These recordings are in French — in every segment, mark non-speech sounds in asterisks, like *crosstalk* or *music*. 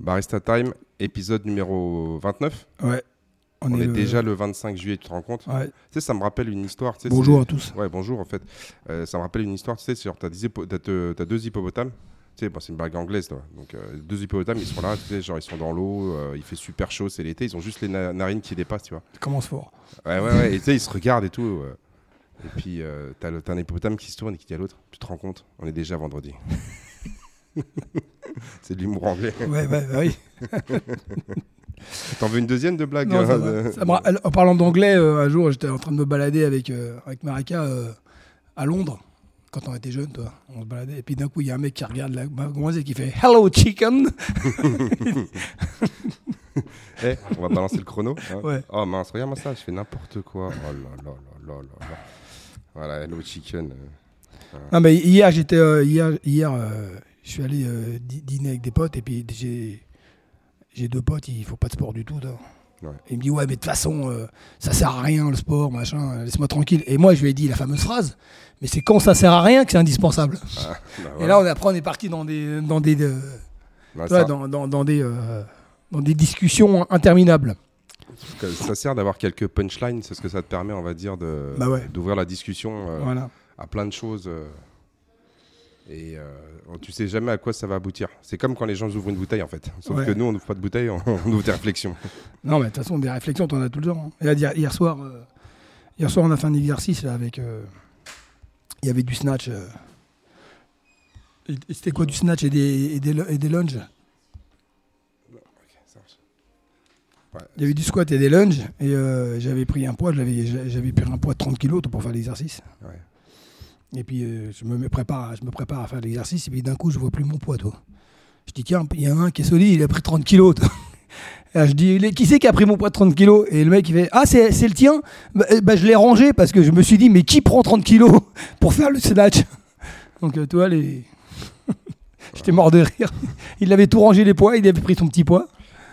Barista Time, épisode numéro 29. Ouais. On, est, le- déjà le 25 juillet, tu te rends compte? Ouais. Tu sais, ça me rappelle une histoire. tu sais, Bonjour à tous. Ouais, bonjour en fait. Euh, ça me rappelle une histoire, tu sais, genre, t'as, des hippo- t'as deux- t'as deux hippopotames. Tu sais, bon, c'est une blague anglaise, toi. Donc, euh, deux hippopotames, ils sont là, tu sais, genre, ils sont dans l'eau, euh, il fait super chaud, c'est l'été, ils ont juste les na- narines qui dépassent, tu vois. Ça commence fort. Ouais, ouais, ouais. Et tu sais, ils se regardent et tout. Et puis, t'as, le- t'as un hippopotame qui se tourne et qui dit à l'autre Tu te rends compte On est déjà vendredi. *laughs* c'est de l'humour anglais. Ouais, ouais, bah oui. T'en veux une deuxième de blague Non, ça euh, va. de- Ça me ra- En parlant d'anglais, euh, un jour, j'étais en train de me balader avec, euh, avec Marika euh, à Londres, quand on était jeunes, toi. On se baladait. Et puis d'un coup, il y a un mec qui regarde la ma demoiselle qui fait Hello, chicken *laughs* Eh, on va balancer le chrono. hein. Ouais. Oh mince, regarde-moi ça, je fais n'importe quoi. Oh là là là là là là. Voilà, hello chicken. euh. Non, mais hier, j'étais. euh, hier, hier euh, je suis allé euh, dî- dîner avec des potes, et puis j'ai. J'ai deux potes, ils font pas de sport du tout. toi. Ouais. Et il me dit, ouais, mais de toute façon, euh, ça sert à rien le sport, machin, laisse-moi tranquille. Et moi, je lui ai dit la fameuse phrase, mais c'est quand ça sert à rien que c'est indispensable. Ah, bah *laughs* Et là, on, après, on est parti dans des, dans des, euh, ça, dans, dans- dans des, euh, dans des discussions interminables. ça sert d'avoir quelques punchlines, c'est ce que ça te permet, on va dire, de, Bah ouais. d'ouvrir la discussion Voilà. à plein de choses. Et euh, tu sais jamais à quoi ça va aboutir. C'est comme quand les gens ouvrent une bouteille, en fait. Sauf Ouais. que nous, on n'ouvre pas de bouteille, on, on ouvre des réflexions. Non, mais de toute façon, des réflexions, t'en as tout le temps. hein. Et là, hier, hier soir, euh, hier soir, on a fait un exercice là, avec. euh, Il y avait du snatch. euh. C'était quoi du snatch et des, et des, et des lunges? Il y avait du squat et des lunges. Et j'avais pris un poids, j'avais, j'avais pris un poids de 30 kg pour faire l'exercice. Ouais. Et puis euh, je, me prépare, je me prépare à faire l'exercice. Et puis d'un coup, je vois plus mon poids, toi. Je dis, tiens, il y en a un qui est solide, il a pris 30 kilos. toi. *laughs* Je dis, qui c'est qui a pris mon poids de 30 kilos? Et le mec, il fait, ah, c'est, le tien? Bah, euh, bah, Je l'ai rangé parce que je me suis dit, mais qui prend 30 kilos *laughs* pour faire le snatch? *laughs* Donc, euh, tu vois, les... j'étais mort de rire. Il avait tout rangé les poids, il avait pris son petit poids.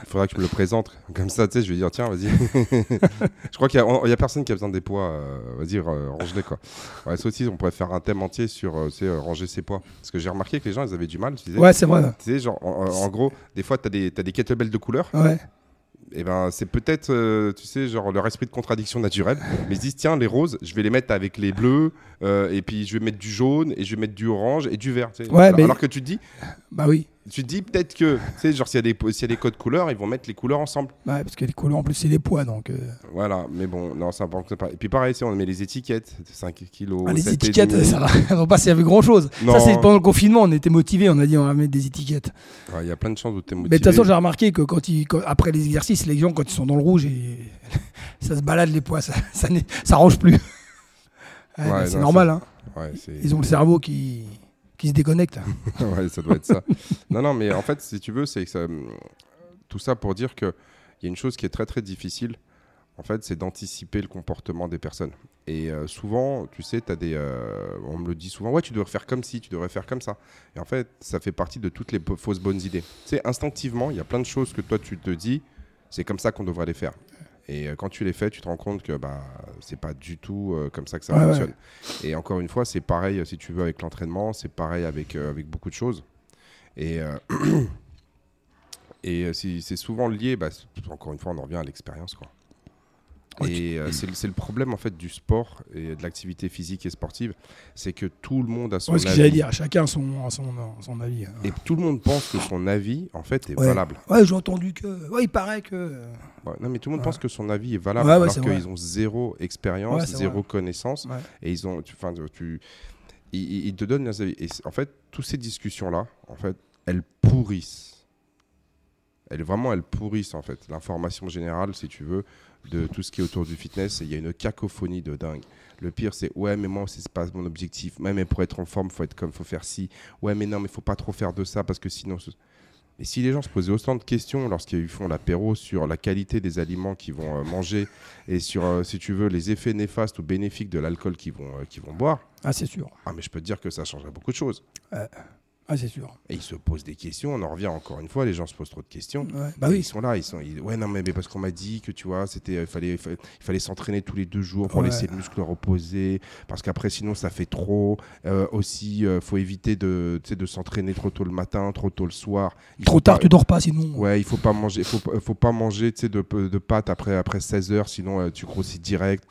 Il faudra que je me le présente. Comme ça, tu sais, je vais dire, tiens, vas-y. *laughs* je crois qu'il n'y a, personne qui a besoin des poids. euh, vas-y, euh, range-les, quoi. Ouais, ça aussi, on pourrait faire un thème entier sur euh, tu euh, ranger ses poids. Parce que j'ai remarqué que les gens, ils avaient du mal. Tu disais, Ouais, c'est vrai. Tu sais, genre, en, en gros, des fois, tu as des, t'as des kettlebells de couleur. Ouais. Et ben, c'est peut-être, euh, tu sais, genre leur esprit de contradiction naturelle. mais ils se disent, tiens, les roses, je vais les mettre avec les bleus. et puis, je vais mettre du jaune. Et je vais mettre du orange et du vert. tu sais. Ouais, alors, mais- alors que tu te dis, Bah oui. Tu te dis peut-être que, tu sais, genre, s'il y, des- y a des codes couleurs, ils vont mettre les couleurs ensemble. Ouais, parce que les couleurs, en plus, c'est les poids. Donc, euh, Voilà, mais bon, non, ça importe pas. Et puis pareil, c'est on met les étiquettes, 5 kilos. ah, les 7 et étiquettes, ça va *laughs* pas servir grand chose. Non. Ça, c'est pendant le confinement, on était motivés, on a dit, on va mettre des étiquettes. Ouais, Il y a plein de chances où tu es motivé. Mais de toute façon, j'ai remarqué que quand ils, quand- après les exercices, les gens, quand ils sont dans le rouge, et *laughs* ça se balade les poids, ça, ça, ça range plus. *laughs* Ouais, Ouais, c'est normal, hein. Ouais, ils ont le cerveau qui, qui se déconnecte. *laughs* ouais, ça doit être ça. non, non, mais en fait, si tu veux, c'est ça- tout ça pour dire qu'il y a une chose qui est très très difficile, en fait, c'est d'anticiper le comportement des personnes. Et euh, souvent, tu sais, as des, euh, on me le dit souvent, ouais, tu devrais faire comme ci, tu devrais faire comme ça. Et en fait, ça fait partie de toutes les fausses bonnes idées. Tu sais, instinctivement, il y a plein de choses que toi, tu te dis, c'est comme ça qu'on devrait les faire. Et euh, quand tu les fais, tu te rends compte que bah, c'est pas du tout euh, comme ça que ça Ouais, ouais. fonctionne. Et encore une fois, c'est pareil, euh, si tu veux, avec l'entraînement, c'est pareil avec, avec beaucoup de choses. Et, *clears throat* et c'est souvent lié, bah, encore une fois, on en revient à l'expérience. quoi. Et euh, c'est le- problème en fait du sport et de l'activité physique et sportive, c'est que tout le monde a son Ouais, ce que avis. j'allais dire, chacun a son, son, avis. hein. Et tout le monde pense que son avis, en fait, est Ouais. valable. Ouais, j'ai entendu que. Ouais, il paraît que. Ouais, non, mais tout le monde pense que son avis est valable, alors qu'ils ont zéro expérience, zéro vrai. connaissance, et ils ont, tu, enfin, tu, ils, ils- ils te donnent leurs avis. Et en fait, toutes ces discussions-là, en fait, elles pourrissent. Elles vraiment, elles pourrissent en fait l'information générale, si tu veux, de tout ce qui est autour du fitness. Et Il y a une cacophonie de dingue. Le pire, c'est ouais, mais moi, c'est pas mon objectif. Ouais, mais pour être en forme, faut être comme, faut faire ci. Ouais, mais non, mais faut pas trop faire de ça parce que sinon. Et si les gens se posaient autant de questions lorsqu'ils font l'apéro sur la qualité des aliments qu'ils vont euh, manger et sur, euh, si tu veux, les effets néfastes ou bénéfiques de l'alcool qu'ils vont, euh, qu'ils vont boire, Ah, c'est sûr. ah, mais je peux te dire que ça changerait beaucoup de choses. Ah, c'est sûr. Et ils se posent des questions. On en revient encore une fois. Les gens se posent trop de questions. Ouais. Bah oui. Ils sont là, ils sont. ils- Ouais, non, mais, mais parce qu'on m'a dit que tu vois, c'était, il fallait, il fallait, s'entraîner tous les deux jours pour Ouais. laisser le muscle reposer, parce qu'après sinon ça fait trop. Euh, aussi, euh, faut éviter de, de s'entraîner trop tôt le matin, trop tôt le soir. Il Trop tard, pas- tu dors pas sinon. Ouais, il faut pas manger, faut, pas- faut pas manger, de, de pâtes après après 16 heures, sinon euh, tu grossis direct.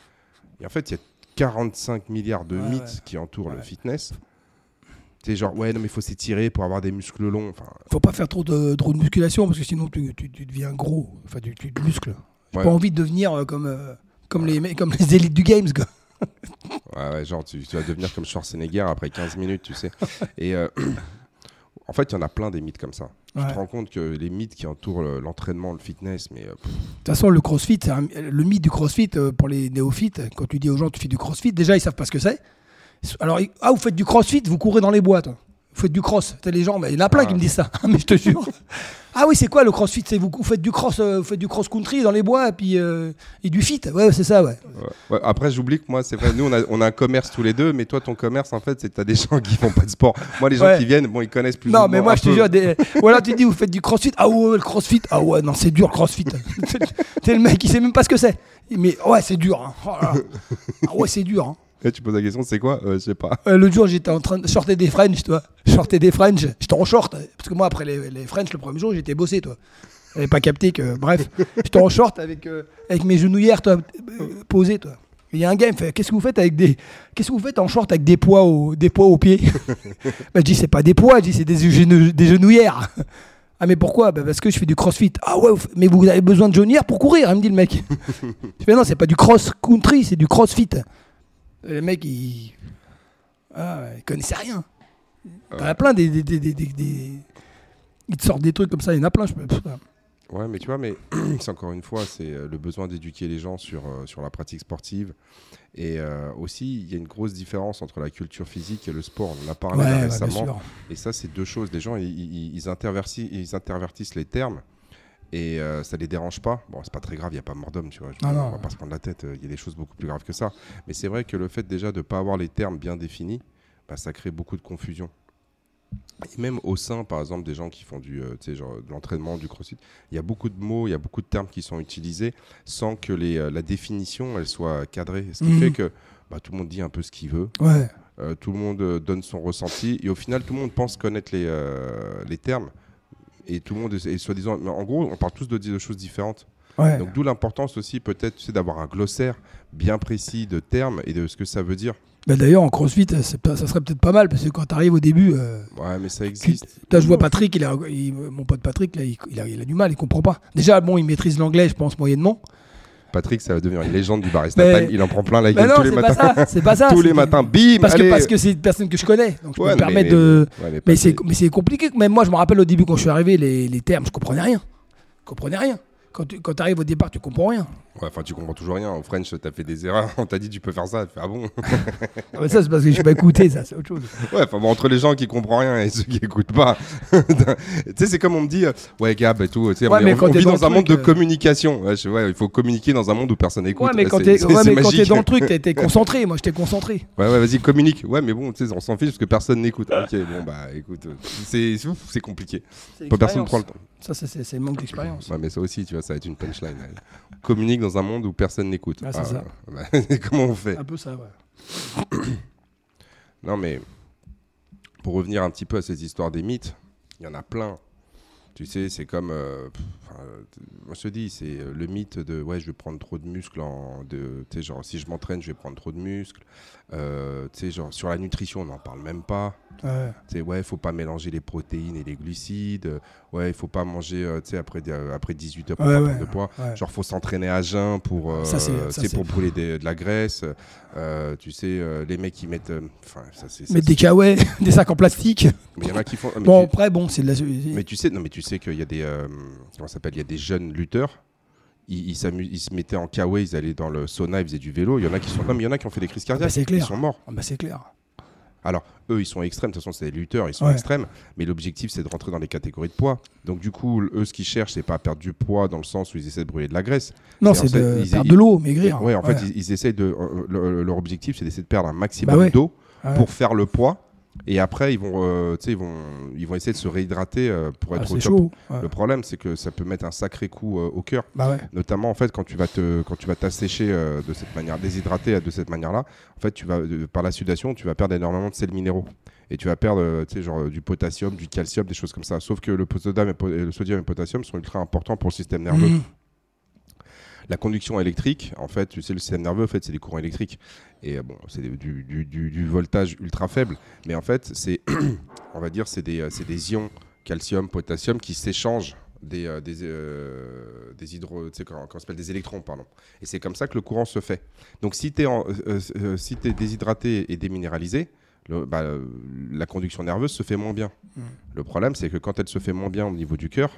Et en fait, il y a 45 milliards de mythes qui entourent le fitness. Tu sais, genre, ouais, non, mais il faut s'étirer pour avoir des muscles longs. Enfin, Faut pas faire trop de, trop de musculation parce que sinon tu, tu, tu deviens gros. Enfin, tu, tu te muscles. J'ai Ouais. pas envie de devenir euh, comme, euh, comme, les, comme les élites du Games. Quoi. *laughs* Ouais, ouais, genre, tu, tu vas devenir comme Schwarzenegger après 15 minutes, tu sais. Et euh, *clears throat* en fait, il y en a plein des mythes comme ça. Tu Ouais. te rends compte que les mythes qui entourent le- l'entraînement, le fitness, mais De toute façon, le crossfit, un- le mythe du crossfit euh, pour les néophytes, quand tu dis aux gens tu fais du crossfit, déjà ils savent pas ce que c'est. Alors, ah, vous faites du crossfit, vous courez dans les bois, toi. Vous faites du cross. T'as les gens, mais il y en a plein Ah. qui me disent ça, *laughs* mais je te jure. Ah oui, c'est quoi le crossfit? C'est vous, vous faites du cross, euh, vous faites du cross country dans les bois et puis euh, et du fit? Ouais, c'est ça, ouais. ouais. Ouais, après, j'oublie que moi, c'est vrai, nous, on a, on a un commerce tous les deux, mais toi, ton commerce, en fait, c'est que tu as des gens *laughs* qui font pas de sport. Moi, les gens Ouais. qui viennent, bon, ils connaissent plus Non, mais moi je te jure, des... ou alors tu dis vous faites du crossfit. Ah ouais, le crossfit. Ah ouais, non, c'est dur le crossfit. *laughs* c'est le mec, il sait même pas ce que c'est. Mais ouais, c'est dur. hein. Oh là là. Ah ouais, c'est dur. hein. Tu poses la question, c'est quoi Euh, Je sais pas. Euh, L'autre jour, j'étais en train de sortir des French, toi. Sortais des French. J'étais en short. Parce que moi, après les, les French, le premier jour, j'étais bossé, toi. J'avais pas capté que. Bref, *laughs* j'étais en short avec, euh, avec mes genouillères, toi, euh, posées, toi. Il y a un gars, il me fait Qu'est-ce que vous faites avec des. Qu'est-ce que vous faites en short avec des poids, au, des poids aux pieds *laughs* bah, Je dis C'est pas des poids, je dis C'est des, genou- des genouillères. Ah, mais pourquoi bah, Parce que je fais du crossfit. Ah ouais, mais vous avez besoin de genouillères pour courir, il me dit le mec. *laughs* je fais Non, c'est pas du cross country, c'est du crossfit. Le mec, il. Ah, il connaissait rien. Il y en a plein des, des, des, Ils te sortent des trucs comme ça, il y en a plein. Je... peux- Ouais, mais tu vois, mais *clears throat* c'est encore une fois, c'est euh, le besoin d'éduquer les gens sur, euh, sur la pratique sportive. Et euh, aussi, il y a une grosse différence entre la culture physique et le sport. On en a parlé Ouais, récemment. Et ça, c'est deux choses. Les gens, ils, ils, ils intervertissent, ils intervertissent les termes et euh, ça les dérange pas. Bon, c'est pas très grave, il n'y a pas mort d'homme, tu vois. Ah on va pas se prendre la tête. Il y a des choses beaucoup plus graves que ça. Mais c'est vrai que le fait déjà de ne pas avoir les termes bien définis, bah, ça crée beaucoup de confusion. Et même au sein, par exemple, des gens qui font du, euh, genre, de l'entraînement, du crossfit, il y a beaucoup de mots, il y a beaucoup de termes qui sont utilisés sans que les, euh, la définition elle soit cadrée. Ce qui Mhm. fait que bah, tout le monde dit un peu ce qu'il veut. Ouais. Euh, tout le monde euh, donne son ressenti et au final tout le monde pense connaître les, euh, les termes et tout le monde est, est soi-disant mais en gros on parle tous de, de choses différentes Ouais. donc d'où l'importance aussi peut-être tu sais, d'avoir un glossaire bien précis de termes et de ce que ça veut dire Bah, D'ailleurs, en crossfit, pas- ça serait peut-être pas mal parce que quand tu arrives au début. euh, ouais mais ça tu- existe Là, je vois Patrick, il a, il- mon pote Patrick, là, il, il a, il a du mal, il comprend pas. Déjà, bon, il maîtrise l'anglais, je pense, moyennement. Patrick ça va devenir une légende du barista Mais- time il en prend plein la gueule non, tous les c'est matins. C'est pas ça. *laughs* tous les matins bim Parce que, allez. parce que c'est une personne que je connais. Donc je Ouais, peux me mais- permettre de. Ouais, mais c'est, Patrick- mais c'est compliqué. Même moi, je me rappelle au début, quand je suis arrivé, les, les termes, je comprenais rien. Je comprenais rien. Quand tu quand arrives au départ, tu comprends rien. Ouais, enfin tu comprends toujours rien au French t'as fait des erreurs *laughs* on t'a dit tu peux faire ça Tu fais, ah bon *laughs* Ah, mais ça, c'est parce que je pas écouté, ça, c'est autre chose. Ouais, enfin bon, entre les gens qui comprennent rien et ceux qui écoutent pas. *laughs* tu sais, c'est comme on me dit, euh, ouais, Gab et tout. Ouais, on, mais quand on vit dans un monde truc, de euh, communication. Ouais, je- ouais, il faut communiquer dans un monde où personne écoute. Ouais, mais quand t'es ouais, dans le truc, t'es, concentré. Moi, j'étais concentré. Ouais, ouais, vas-y, communique. Ouais, mais bon, tu sais, on s'en fiche parce que personne n'écoute. Ok, bon, bah écoute, euh, c'est compliqué. Personne prend le temps. Ça, c'est, le manque d'expérience. Ouais, mais ça aussi, tu vois, ça va être une punchline. Communique dans un monde où personne n'écoute. C'est ça. *laughs* bah, *laughs* comment on fait Un peu ça, ouais. *coughs* Non, mais pour revenir un petit peu à cette histoire des mythes, il y en a plein. Tu sais, c'est comme. euh, euh, je te dis, c'est euh, le mythe de ouais, je vais prendre trop de muscles. En, de, tu sais, genre, si je m'entraîne, je vais prendre trop de muscles. Euh, tu sais, genre, sur la nutrition, on n'en parle même pas. Ouais. Sais, ouais, il faut pas mélanger les protéines et les glucides. Ouais, il faut pas manger, euh, après, euh, après 18 heures pour Ouais, de poids. Genre, faut s'entraîner à jeun pour, euh, Ça, ça, pour brûler des- de la graisse. Euh, tu sais, les mecs qui mettent. ça, Mettre des kawaii, *laughs* des sacs en plastique. mais il y en a qui font. Bon, tu- après, bon, c'est de la. mais tu sais, non, mais tu sais qu'il y a des, comment s'appelle, il y a des jeunes lutteurs. Ils, ils, ils se mettaient en kawaii, ils allaient dans le sauna, ils faisaient du vélo. Il y en a qui sont, non, mais il y en a qui ont fait des crises cardiaques. bah, c'est clair. Ils sont morts. Ah bah, c'est clair. Alors, eux, ils sont extrêmes. De toute façon, c'est des lutteurs, ils sont Ouais. extrêmes. Mais l'objectif, c'est de rentrer dans les catégories de poids. Donc, du coup, eux, ce qu'ils cherchent, c'est pas perdre du poids dans le sens où ils essaient de brûler de la graisse. Non, C'est de ils- perdre ils- de l'eau, maigrir. Ouais, en fait, ils, ils essayent de. euh, le- leur objectif, c'est d'essayer de perdre un maximum Bah ouais. d'eau Ouais. pour faire le poids Et après, ils vont, euh, ils vont, ils vont essayer de se réhydrater euh, pour Ah, être au c'est top. chaud. ouais. Le problème, c'est que ça peut mettre un sacré coup euh, au cœur. Bah ouais. Notamment, en fait, quand tu vas te, quand tu vas t'assécher euh, de cette manière, déshydrater de cette manière-là, en fait, tu vas, par la sudation, tu vas perdre énormément de sels minéraux. Et tu vas perdre, tu sais, genre du potassium, du calcium, des choses comme ça. Sauf que le sodium et, le sodium et le potassium sont ultra importants pour le système nerveux. Mhm. La conduction électrique, en fait, tu sais, le système nerveux, en fait, c'est des courants électriques. Et euh, bon, c'est du, du- du- du voltage ultra faible. Mais en fait, c'est, *clears throat* on va dire, c'est des, euh, des ions calcium, potassium qui s'échangent des, euh, des, euh, des hydro, s'appelle, des électrons, pardon. Et c'est comme ça que le courant se fait. Donc, si tu es, déshydraté et déminéralisé, le- bah, la conduction nerveuse se fait moins bien. Mm. Le problème, c'est que quand elle se fait moins bien au niveau du cœur,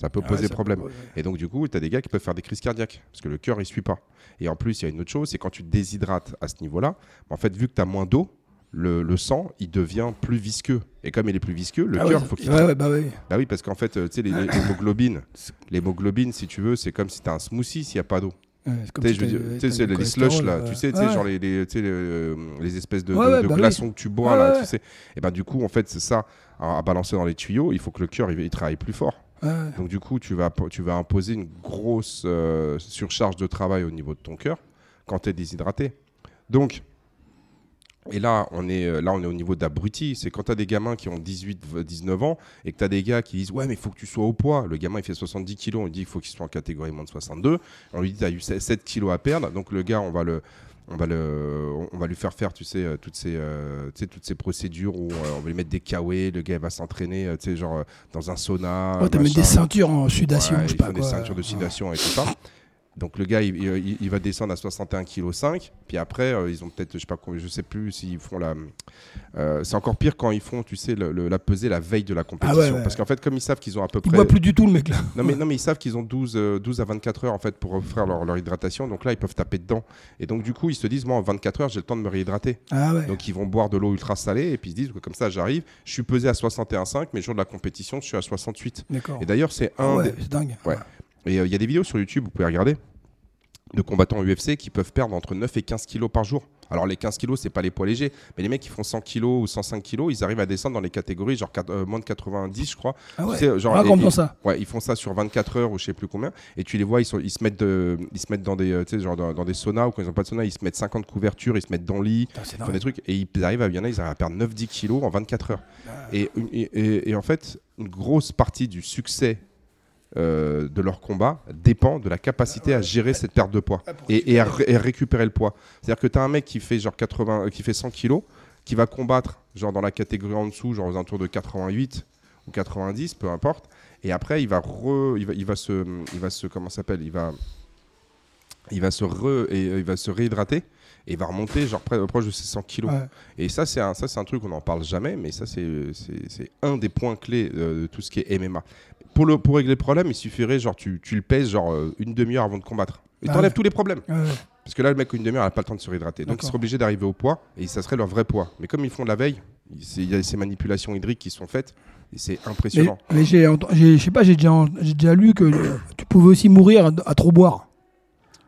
ça peut Ah poser ouais, ça- problème. ouais. Et donc, du coup, tu as des gars qui peuvent faire des crises cardiaques parce que le cœur, il suit pas. Et en plus, il y a une autre chose c'est quand tu te déshydrates à ce niveau-là, en fait, vu que tu as moins d'eau, le, le sang, il devient plus visqueux. Et comme il est plus visqueux, le Ah cœur, ouais, faut qu'il. ouais, ouais, bah ouais. Bah oui, parce qu'en fait, euh, tu sais, les hémoglobines, *laughs* l'hémoglobine, si tu veux, c'est comme si tu as un smoothie s'il n'y a pas d'eau. Ouais, c'est comme Tu sais, si tu les slush là, tu sais, genre les, les, euh, les espèces de, bah oui. glaçons que tu bois là, tu sais. Et ben du coup, en fait, c'est ça à, à balancer dans les tuyaux. Il faut que le cœur il, il travaille plus fort. Donc du coup, tu vas, tu vas imposer une grosse euh, surcharge de travail au niveau de ton cœur quand tu es déshydraté. Donc, et là, on est, euh, là, on est au niveau d'abruti. C'est quand tu as des gamins qui ont 18, v- 19 ans et que tu as des gars qui disent Ouais, mais il faut que tu sois au poids. Le gamin, il fait 70 kilos. On lui dit qu'il faut qu'il soit en catégorie moins de 62. On lui dit Tu as eu 7 kilos à perdre. Donc le gars, on va le. On va, le, on va lui faire faire, tu sais, euh, toutes ces, euh, tu sais, toutes ces procédures où euh, on va lui mettre des kawaii, le gars va s'entraîner, euh, tu sais, genre euh, dans un sauna. Ouais, t'as mis des ceintures en sudation, Ouais, je sais pas font des quoi. ceintures de sudation et tout ça. Donc le gars, il, il- il va descendre à 61 kg 5. Puis après, euh, ils ont peut-être, je sais pas, combien- je sais plus s'ils font la. euh, c'est encore pire quand ils font, tu sais, le- le- la pesée la veille de la compétition. Ah ouais, ouais. Parce qu'en fait, comme ils savent qu'ils ont à peu Il près. boit plus du tout le mec là. Non mais, non mais ils savent qu'ils ont 12, euh, 12 à 24 heures en fait pour offrir leur, leur hydratation. Donc là, ils peuvent taper dedans. Et donc du coup, ils se disent, moi, en 24 heures, j'ai le temps de me réhydrater. Ah ouais. Donc ils vont boire de l'eau ultra salée et puis ils se disent, comme ça, j'arrive, je suis pesé à 61,5, mais le jour de la compétition, je suis à 68. D'accord. Et d'ailleurs, c'est Ah un ouais, des- c'est dingue. Et euh, il y a des vidéos sur YouTube, vous pouvez regarder, de combattants UFC qui peuvent perdre entre 9 et 15 kilos par jour. Alors les 15 kilos, c'est pas les poids légers, mais les mecs qui font 100 kilos ou 105 kilos, ils arrivent à descendre dans les catégories genre quatre- euh, moins de 90, je crois. Ah ouais. Tu sais, genre, et- et- ça. Ouais, ils font ça sur 24 heures ou je sais plus combien. Et tu les vois, ils, sont, ils, se, mettent de- ils se mettent dans des, euh, tu sais, genre dans, dans des saunas ou quand ils ont pas de sauna, ils se mettent 50 couvertures, ils se mettent dans le lit, Putain, ils font des trucs et ils arrivent à, il y en a, ils arrivent à perdre 9-10 kilos en 24 heures. Ah. Et en fait, une grosse partie du succès euh, de leur combat dépend de la capacité à gérer cette perte de poids Ah, et, et à, ré- et à récupérer le poids. C'est-à-dire que tu as un mec qui fait genre 80, euh, qui fait 100 kilos, qui va combattre genre dans la catégorie en dessous, genre aux alentours de 88 ou 90, peu importe. Et après, il va, re- il va, il va se, il va se, comment s'appelle, il va, il va se re, et, euh, il va se réhydrater et il va remonter genre près, proche de ses 100 kilos. Ouais. Et ça, c'est un, ça, c'est un truc qu'on n'en parle jamais, mais ça, c'est, c'est, c'est un des points clés euh, de tout ce qui est MMA. Pour, le, pour régler le problème, il suffirait, genre, tu, tu le pèses, genre, euh, une demi-heure avant de combattre. Et Ah t'enlèves ouais. tous les problèmes. Ouais. Parce que là, le mec, une demi-heure, il n'a pas le temps de se réhydrater. Donc, il D'accord. serait obligé d'arriver au poids, et ça serait leur vrai poids. Mais comme ils font de la veille, il y a ces manipulations hydriques qui sont faites, et c'est Mais, impressionnant. mais j'ai, ent- j'ai- je sais pas, j'ai déjà, lu que tu pouvais aussi mourir à, à trop boire.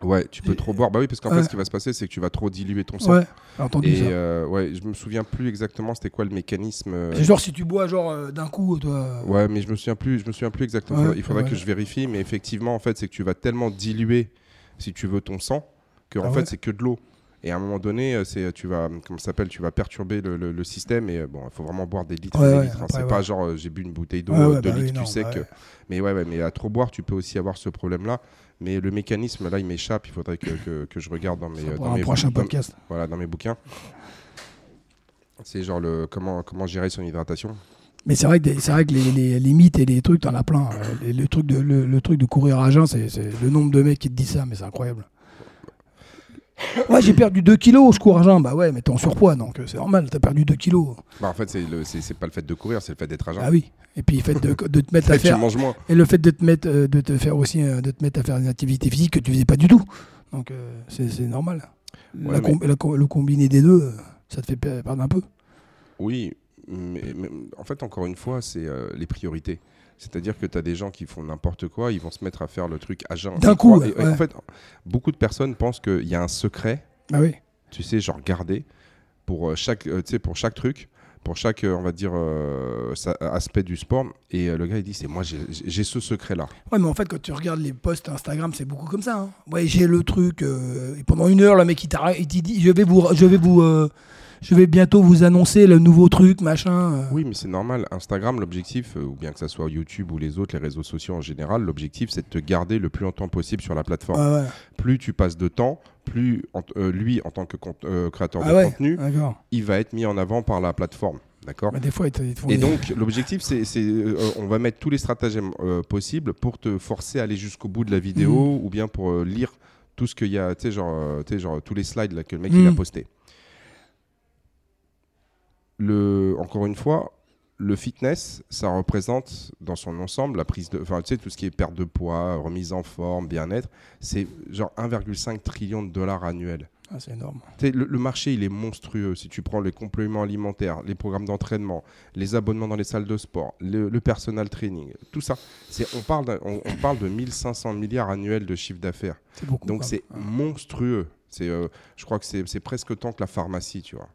Ouais, tu peux Et- trop boire. Bah oui, parce qu'en Ouais. fait, ce qui va se passer, c'est que tu vas trop diluer ton sang. Ouais, entendu Et ça. euh, ouais, je me souviens plus exactement c'était quoi le mécanisme. euh, C'est genre si tu bois genre euh, d'un coup, toi. Ouais, mais je me souviens plus, je me souviens plus exactement. Ouais, il faudrait que je vérifie, mais effectivement, en fait, c'est que tu vas tellement diluer, si tu veux, ton sang, que en Ah fait, c'est que de l'eau. Et à un moment donné, euh, c'est tu vas, comment ça s'appelle, tu vas perturber le, le- le système. Et euh, bon, il faut vraiment boire des litres, Ouais, et des ouais, litres. hein. c'est ouais. pas genre euh, j'ai bu une bouteille d'eau, Ouais, euh, ouais, deux bah oui, litres, non, tu sais bah que. Mais ouais, mais à trop boire, tu peux aussi avoir ce problème-là. Mais le mécanisme, là, il m'échappe. Il faudrait que, que- que je regarde dans mes, dans un mes prochain podcast. voilà, dans mes bouquins. C'est genre le comment comment gérer son hydratation. Mais c'est vrai que, c'est vrai que les, les, les mythes et les trucs, t'en as plein. Euh, le, truc de, le, le truc de courir à jeun, c'est, c'est le nombre de mecs qui te disent ça, mais c'est incroyable. Ouais, j'ai perdu 2 kilos, je cours à jeun. Bah ouais, mais t'es en surpoids, donc euh, c'est normal, t'as perdu 2 kilos. Bah, en fait, c'est le- c'est c'est pas le fait de courir, c'est le fait d'être à jeun. Ah oui. Et puis le fait de, de te mettre *laughs* à faire. Et le fait de te mettre, euh, de te faire aussi, euh, de te mettre à faire une activité physique que tu faisais pas du tout. Donc euh, c'est, c'est normal. Ouais, La mais- com- la com- le combiné des deux, ça te fait per- perdre un peu. Oui, mais, mais en fait, encore une fois, c'est euh, les priorités. C'est-à-dire que tu as des gens qui font n'importe quoi, ils vont se mettre à faire le truc à jeun. D'un coup, et- ouais, En fait, beaucoup de personnes pensent qu'il y a un secret, Ah oui. tu sais, genre gardé pour, euh, chaque, euh, pour chaque truc. pour chaque, euh, on va dire, euh, aspect du sport. Et le gars, il dit, c'est moi, j'ai- ce secret-là. Ouais, mais en fait, quand tu regardes les posts Instagram, c'est beaucoup comme ça. hein. Ouais, j'ai le truc. et pendant une heure, le mec, il il dit Je vais vous. Je vais vous je vais bientôt vous annoncer le nouveau truc, machin. Oui, mais c'est normal. Instagram, l'objectif, euh, ou bien que ça soit YouTube ou les autres, les réseaux sociaux en général, l'objectif, c'est de te garder le plus longtemps possible sur la plateforme. Ouais. Plus tu passes de temps, plus en- euh, lui, en tant que euh, créateur Ah de ouais, contenu, il va être mis en avant par la plateforme. D'accord Mais des fois, ils te, ils te Et donc, l'objectif, c'est, euh, on va mettre tous les stratagèmes euh, possibles pour te forcer à aller jusqu'au bout de la vidéo Mhm. ou bien pour euh, lire tout ce qu'il y a, tu sais, genre, genre tous les slides là, que le mec il a Mhm. posté. Le, encore une fois, le fitness, ça représente dans son ensemble la prise de, enfin, tu sais, tout ce qui est perte de poids, remise en forme, bien-être, c'est genre 1,5 trillion de dollars annuels. Ah, c'est énorme. Le, le marché, il est monstrueux. Si tu prends les compléments alimentaires, les programmes d'entraînement, les abonnements dans les salles de sport, le, le personal training, tout ça, c'est, on, parle d'un- on, on parle de 1500 milliards annuels de chiffre d'affaires. C'est beaucoup. Donc c'est monstrueux. C'est, euh, je crois que c'est, c'est presque autant que la pharmacie, tu vois.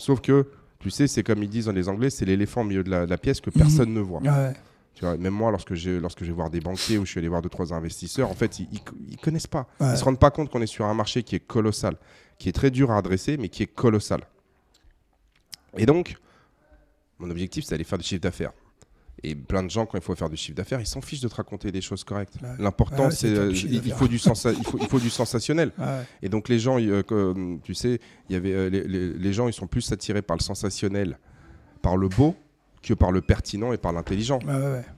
Sauf que, tu sais, c'est comme ils disent dans les Anglais, c'est l'éléphant au milieu de la, de la pièce que personne ne voit. Ouais. Tu vois, même moi, lorsque, j'ai, lorsque je vais voir des banquiers ou je suis allé voir deux, trois investisseurs, en fait, ils, ils, ils connaissent pas. Ouais. Ils se rendent pas compte qu'on est sur un marché qui est colossal, qui est très dur à adresser, mais qui est colossal. Et donc, mon objectif, c'est d'aller faire du chiffre d'affaires. Et plein de gens, quand il faut faire du chiffre d'affaires, ils s'en fichent de te raconter des choses correctes. Ouais. L'important, Ouais, c'est euh, il, faut du sensa- il, faut, il faut du sensationnel. Ouais. Et donc les gens, euh, tu sais, il y avait euh, les, les- les gens, ils sont plus attirés par le sensationnel, par le beau, que par le pertinent et par l'intelligent.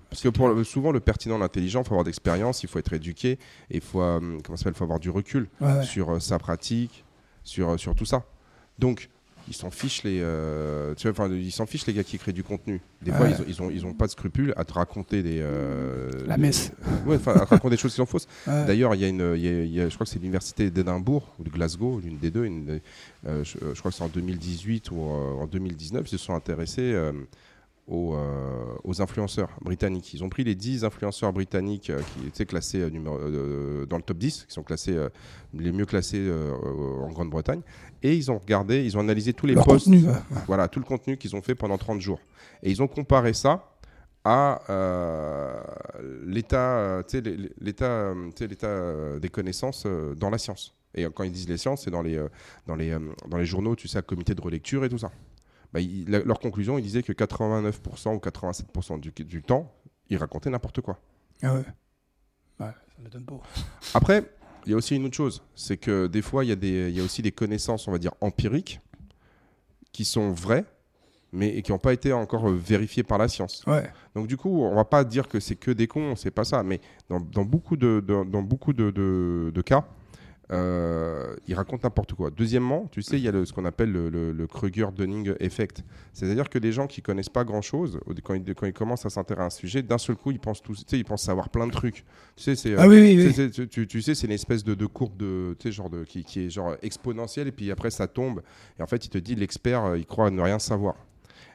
Parce que pour souvent le pertinent, l'intelligent, il faut avoir d'expérience, il faut être éduqué, et il faut, euh, comment ça faut avoir du recul sur sa pratique, sur, sur tout ça. Donc ils s'en fichent les, euh, tu vois, enfin, ils s'en fichent les gars qui créent du contenu. Des fois, ils ont, ils ont, ils ont pas de scrupules à te raconter des, euh, La des- messe. *laughs* Ouais, à te raconter des choses qui sont fausses. Ouais. D'ailleurs, il y a une, il y a- il y a- je crois que c'est l'université d'Édimbourg ou de Glasgow, l'une des deux. une euh, je, je crois que c'est en 2018 ou euh, en 2019, ils se sont intéressés aux, euh, aux influenceurs britanniques. Ils ont pris les 10 influenceurs britanniques euh, qui étaient classés euh, numéro- dans le top 10, qui sont classés les mieux classés en Grande-Bretagne, et ils ont regardé, ils ont analysé tous les Leur posts contenu. voilà, tout le contenu qu'ils ont fait pendant 30 jours. Et ils ont comparé ça à l'état l'état l'état, des connaissances dans la science. Et quand ils disent les sciences, c'est dans les, dans, les, dans les journaux, tu sais, à comité de relecture et tout ça. Bah, la- leur conclusion, ils disaient que 89% ou 87% du, du temps, ils racontaient n'importe quoi. Ah ouais. Ouais, ça m'étonne pas. *laughs* Après, il y a aussi une autre chose, c'est que des fois, il y, a des- il y a aussi des connaissances, on va dire, empiriques, qui sont vraies, mais qui n'ont pas été encore euh, vérifiées par la science. Ouais. Donc du coup, on va pas dire que c'est que des cons, c'est pas ça. Mais dans, dans beaucoup de, dans beaucoup de, de- de cas, euh, ils racontent n'importe quoi. Deuxièmement, tu sais, il y a le- ce qu'on appelle le, le, le Kruger-Dunning effect. C'est-à-dire que des gens qui connaissent pas grand-chose, quand ils, quand ils commencent à s'intéresser à un sujet, d'un seul coup, ils pensent tous, tu sais, ils pensent savoir plein de trucs. Tu sais, c'est euh, Ah oui, oui, oui. tu, tu- tu sais, c'est une espèce de, de courbe de, tu sais, genre de, qui, qui est genre exponentielle et puis après ça tombe. Et en fait, il te dit l'expert, euh, il croit ne rien savoir.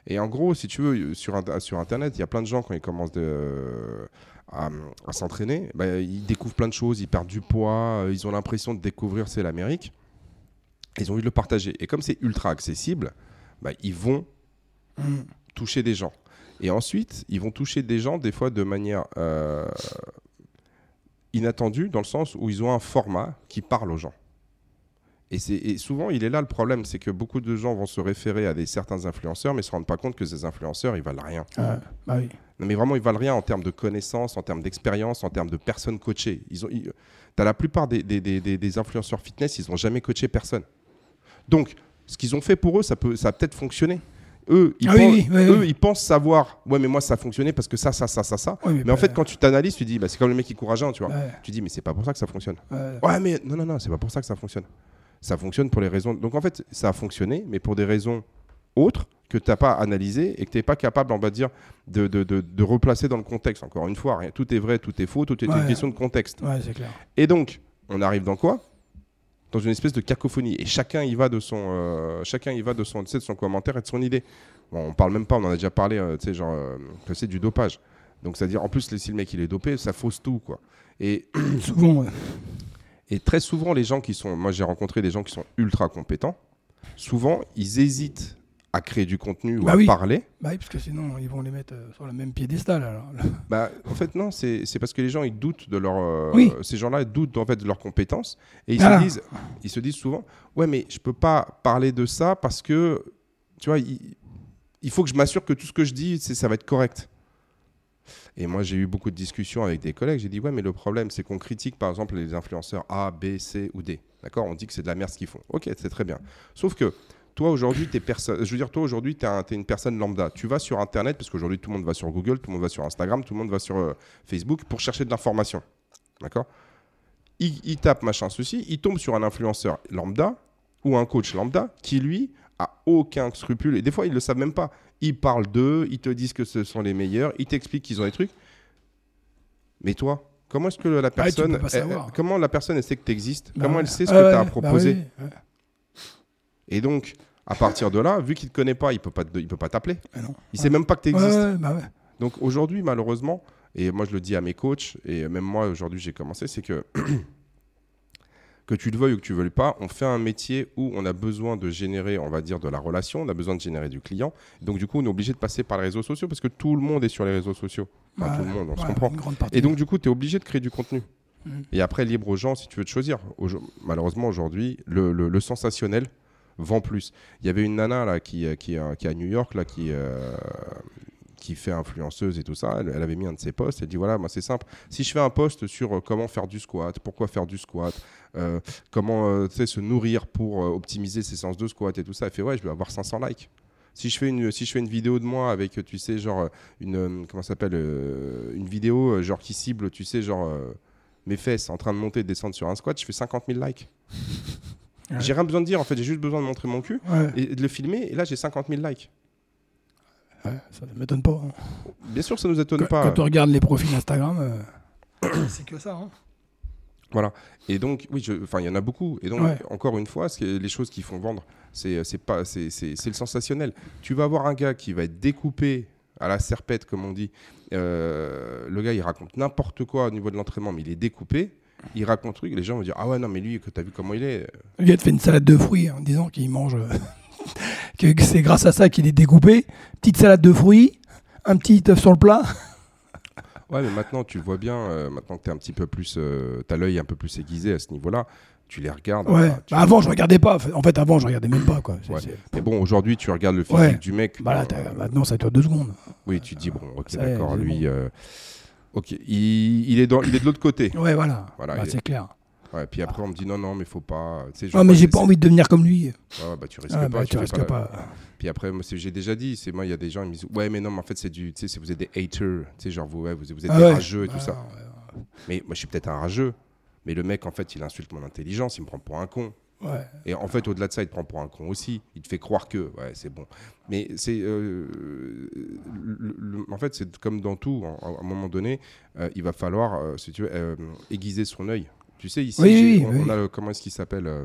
Et en gros, si tu veux, sur, sur Internet, il y a plein de gens quand ils commencent de- à, s'entraîner, bah, ils découvrent plein de choses, ils perdent du poids, euh, ils ont l'impression de découvrir c'est l'Amérique. Ils ont envie de le partager. Et comme c'est ultra accessible, bah, ils vont toucher des gens. Et ensuite, ils vont toucher des gens des fois de manière euh, inattendue, dans le sens où ils ont un format qui parle aux gens. Et, c'est- et souvent, il est là le problème, c'est que beaucoup de gens vont se référer à des certains influenceurs, mais se rendent pas compte que ces influenceurs, ils valent rien. Ah, bah oui. Non, mais vraiment, ils valent rien en termes de connaissances, en termes d'expérience, en termes de personnes coachées. Ils ont, ils- t'as la plupart des, des- des- influenceurs fitness, ils n'ont jamais coaché personne. Donc, ce qu'ils ont fait pour eux, ça, peut, ça a peut-être fonctionné. Eux, ils, Ah pensent, oui, oui, eux ils pensent savoir, ouais, mais moi, ça a fonctionné parce que ça, ça, ça, ça, ça. Mais en fait, quand tu t'analyses, tu dis, bah, c'est comme le mec qui à jeun, tu vois. Tu dis, mais c'est pas pour ça que ça fonctionne. ouais. Ouais, mais non, non, non, c'est pas pour ça que ça fonctionne. Ça fonctionne pour les raisons. Donc en fait, ça a fonctionné, mais pour des raisons autres que tu n'as pas analysées et que tu n'es pas capable, on va dire, de, de, de- de replacer dans le contexte. Encore une fois, rien, tout est vrai, tout est faux, tout est une question de contexte. Ouais, c'est clair. Et donc, on arrive dans quoi? Dans une espèce de cacophonie. Et chacun y va de son, euh, chacun y va de son, de son commentaire et de son idée. Bon, on parle même pas, on en a déjà parlé, euh, tu sais, genre, euh, que c'est du dopage. Donc, c'est-à-dire, en plus, si le mec il est dopé, ça fausse tout, quoi. Et Souvent, ouais. *laughs* et très souvent, les gens qui sont. Moi, j'ai rencontré des gens qui sont ultra compétents. Souvent, ils hésitent à créer du contenu ou Bah à oui. parler. Bah oui, parce que sinon, ils vont les mettre euh, sur le même piédestal. Alors. *laughs* Bah, en fait, non, c'est parce que les gens, ils doutent de leur. euh, Oui. Ces gens-là, doutent en fait de leurs compétences. Et ils, Ah. se disent, ils se disent souvent Ouais, mais je peux pas parler de ça parce que, tu vois, il, il faut que je m'assure que tout ce que je dis, ça va être correct. Et moi, j'ai eu beaucoup de discussions avec des collègues. J'ai dit Ouais, mais le problème, c'est qu'on critique par exemple les influenceurs A, B, C ou D. D'accord? On dit que c'est de la merde ce qu'ils font. Ok, c'est très bien. Sauf que. Toi aujourd'hui, t'es personne. Je veux dire, toi aujourd'hui, une personne lambda. Tu vas sur Internet parce qu'aujourd'hui tout le monde va sur Google, tout le monde va sur Instagram, tout le monde va sur euh, Facebook pour chercher de l'information. D'accord? Il, il tape machin ceci, il tombe sur un influenceur lambda ou un coach lambda qui lui a aucun scrupule et des fois ils le savent même pas. Ils parlent d'eux, ils te disent que ce sont les meilleurs, ils t'expliquent qu'ils ont des trucs. Mais toi, comment est-ce que la tu personne, elle- savoir. comment la personne elle sait que tu existes Bah Comment ouais. elle sait ce Ouais, que tu as à ouais, bah proposer? ouais. Et donc, à partir de là, vu qu'il te connaît pas, il il peut pas t'appeler. Non. Il sait même pas que tu Ouais, existes. ouais, bah ouais. Donc aujourd'hui, malheureusement, et moi je le dis à mes coachs, et même moi aujourd'hui j'ai commencé, c'est que *clears throat* que tu le veuilles ou que tu ne veuilles pas, on fait un métier où on a besoin de générer, on va dire, de la relation, on a besoin de générer du client. Donc du coup, on est obligé de passer par les réseaux sociaux parce que tout le monde est sur les réseaux sociaux. Enfin, Ouais, tout le monde, on se comprend. Et donc du coup, tu es obligé de créer du contenu. Mhm. Et après, libre aux gens si tu veux te choisir. Malheureusement, aujourd'hui, le, le- le sensationnel vend plus. Il y avait une nana là, qui, euh, qui, euh, qui à New York, là, qui, euh, qui fait influenceuse et tout ça. Elle, elle avait mis un de ses posts. Elle dit voilà, moi c'est simple. Si je fais un post sur euh, comment faire du squat, pourquoi faire du squat, euh, comment euh, se nourrir pour optimiser ses séances de squat et tout ça, elle fait ouais, je vais avoir 500 likes. Si je fais une si je fais une vidéo de moi avec tu sais genre une comment ça s'appelle une vidéo genre qui cible tu sais genre mes fesses en train de monter et de descendre sur un squat, je fais 50 000 likes. Ouais. J'ai rien besoin de dire en fait, j'ai juste besoin de montrer mon cul Ouais, et de le filmer et là j'ai 50 000 likes. Ça ne m'étonne pas. hein. Bien sûr, ça nous étonne Quand, pas. quand tu regardes les profils Instagram, euh, *coughs* c'est que ça. Hein. Voilà. Et donc, oui, enfin, il y en a beaucoup. Et donc, Ouais. encore une fois, les choses qui font vendre, c'est c'est pas, le sensationnel. Tu vas avoir un gars qui va être découpé à la serpette, comme on dit. Euh, le gars, il raconte n'importe quoi au niveau de l'entraînement, mais il est découpé. Il raconte truc. Les gens vont dire ah ouais non mais lui que t'as vu comment il est. Le gars te fait une salade de fruits en disant qu'il mange. Euh, c'est grâce à ça qu'il est découpé. Petite salade de fruits, un petit œuf sur le plat. *laughs* Ouais mais maintenant tu le vois bien. euh, maintenant que t'es un petit peu plus, euh, t'as l'œil un peu plus aiguisé à ce niveau-là. Tu les regardes. Ouais. tu- Bah, avant, je regardais pas. En fait, avant, je regardais même pas. Quoi. Ouais. Mais bon, aujourd'hui, tu regardes le physique Ouais. du mec. Bah là, euh, maintenant, ça dure deux secondes. Oui, tu te dis, bon, ok, d'accord, lui, bon. euh, ok, il, il est dans, il est de l'autre côté. Ouais, voilà. Voilà, Bah, c'est clair. Ouais, puis après, on me dit, non, non, mais faut pas. tu sais, veux mais j'ai te pas envie de devenir comme lui. Ouais, bah, tu risques Ah, pas. bah, tu fais risques la- pas. Puis après, moi, j'ai déjà dit, c'est moi, il y a des gens, ils me disent, ouais, mais non, mais en fait, c'est du. Tu sais, vous êtes des haters. Tu sais, genre, vous, ouais, vous, vous êtes Ah des ouais. rageux et tout Ah, ça. ouais, Mais moi, je suis peut-être un rageux. Mais le mec, en fait, il insulte mon intelligence, il me prend pour un con. Ouais. Et en fait, au-delà de ça, il te prend pour un con aussi. Il te fait croire que, ouais, c'est bon. Mais c'est, euh, en fait, c'est comme dans tout. À à un moment donné, euh, il va falloir, euh, si tu veux, euh, aiguiser son œil. Tu sais, ici, Oui, j'ai- oui, on, oui. on a le- comment est-ce qu'il s'appelle, euh,